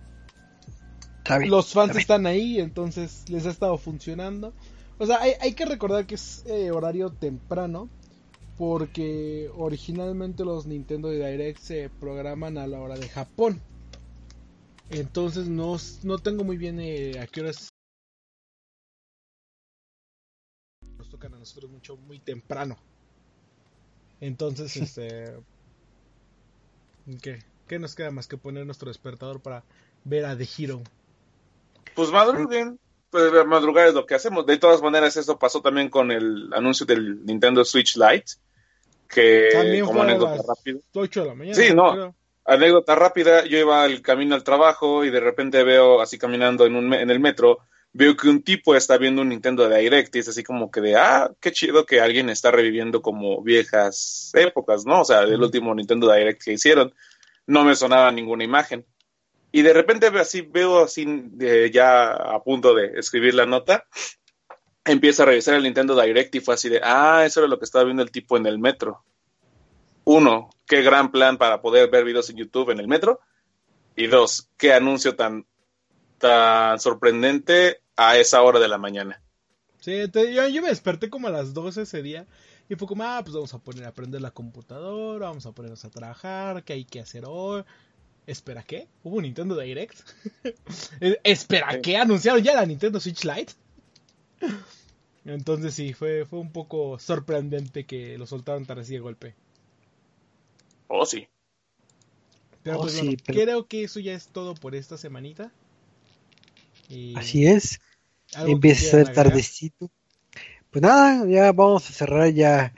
Los fans están ahí, entonces les ha estado funcionando. O sea, hay, hay que recordar que es eh, horario temprano, porque originalmente los Nintendo Direct se programan a la hora de Japón. Entonces no, no tengo muy bien eh, a qué horas tocan a nosotros mucho muy temprano. Entonces, este ¿qué? ¿Qué nos queda más que poner nuestro despertador para ver a The Hero? Pues madruguen. pues, madrugar es lo que hacemos. De todas maneras, eso pasó también con el anuncio del Nintendo Switch Lite, que como anécdota rápida. Sí, no. Anécdota rápida, yo iba al camino al trabajo y de repente veo así caminando en, un, en el metro, veo que un tipo está viendo un Nintendo Direct y es así como que de, ah, qué chido que alguien está reviviendo como viejas épocas, ¿no? O sea, del último Nintendo Direct que hicieron. No me sonaba ninguna imagen. Y de repente así veo así ya a punto de escribir la nota, empieza a revisar el Nintendo Direct y fue así de, ah, eso era lo que estaba viendo el tipo en el metro. Uno, qué gran plan para poder ver videos en YouTube en el metro. Y dos, qué anuncio tan, tan sorprendente a esa hora de la mañana. Sí, yo, yo, me desperté como a las 12 ese día y fue como, ah, pues vamos a poner a aprender la computadora, vamos a ponernos a trabajar, qué hay que hacer hoy. ¿Espera qué? ¿Hubo un Nintendo Direct? Eh, ¿Espera qué? ¿Anunciaron ya la Nintendo Switch Lite? Entonces sí, fue, fue un poco sorprendente que lo soltaron tan así de golpe. Oh, sí. Pero oh, pues bueno, creo que eso ya es todo por esta semanita. Así es. Empieza a ser tardecito. Pues nada, ya vamos a cerrar ya,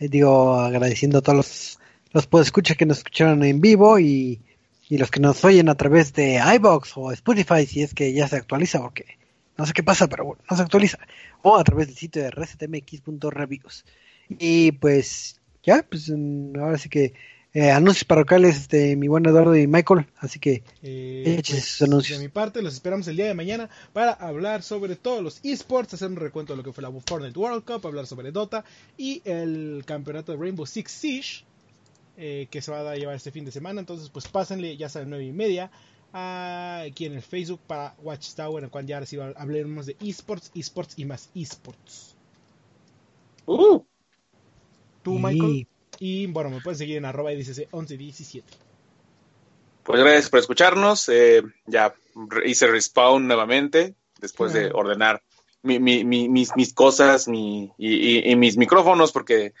eh, digo, agradeciendo a todos los, los podescuchas que nos escucharon en vivo y y los que nos oyen a través de iBox o Spotify, si es que ya se actualiza, porque no sé qué pasa, pero bueno, no se actualiza, o a través del sitio de resetmx.reviews. Y pues ya, pues mm, ahora sí que eh, anuncios parroquiales de mi buen Eduardo y Michael, así que eh, pues, sus anuncios. De mi parte, los esperamos el día de mañana para hablar sobre todos los esports, hacer un recuento de lo que fue la Fortnite World Cup, hablar sobre Dota y el campeonato de Rainbow Six Siege eh, que se va a llevar este fin de semana. Entonces, pues pásenle, ya saben, nueve y media, aquí en el Facebook para Watchtower, en cual ya ahora sí hablaremos de esports, esports y más esports. Uh. Tú, Michael. Y bueno, me pueden seguir en arroba y 1117. Pues gracias por escucharnos. Eh, ya hice respawn nuevamente después de ordenar mi, mi, mis, mis, cosas y, y, mis micrófonos porque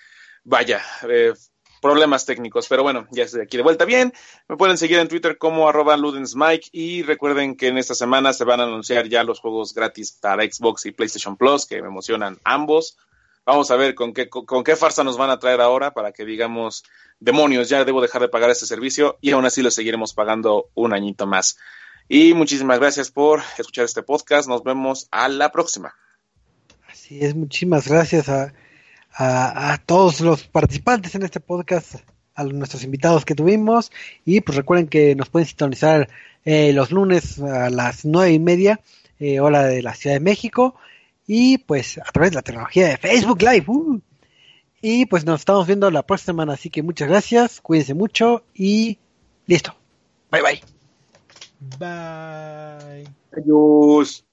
vaya, eh, problemas técnicos. Pero bueno, ya estoy aquí de vuelta bien. Me pueden seguir en Twitter como arroba ludensmike y recuerden que en esta semana se van a anunciar ya los juegos gratis para Xbox y PlayStation Plus, que me emocionan ambos. Vamos a ver con qué, con, qué farsa nos van a traer ahora para que digamos, demonios, ya debo dejar de pagar este servicio y aún así lo seguiremos pagando un añito más. Y muchísimas gracias por escuchar este podcast. Nos vemos a la próxima. Así es, muchísimas gracias a a, todos los participantes en este podcast, a nuestros invitados que tuvimos y pues recuerden que nos pueden sintonizar eh, los lunes a las nueve y media eh, hora de la Ciudad de México y pues a través de la tecnología de Facebook Live. Uh. y pues nos estamos viendo la próxima semana, así que muchas gracias, cuídense mucho y listo. Bye bye. Bye. Adiós.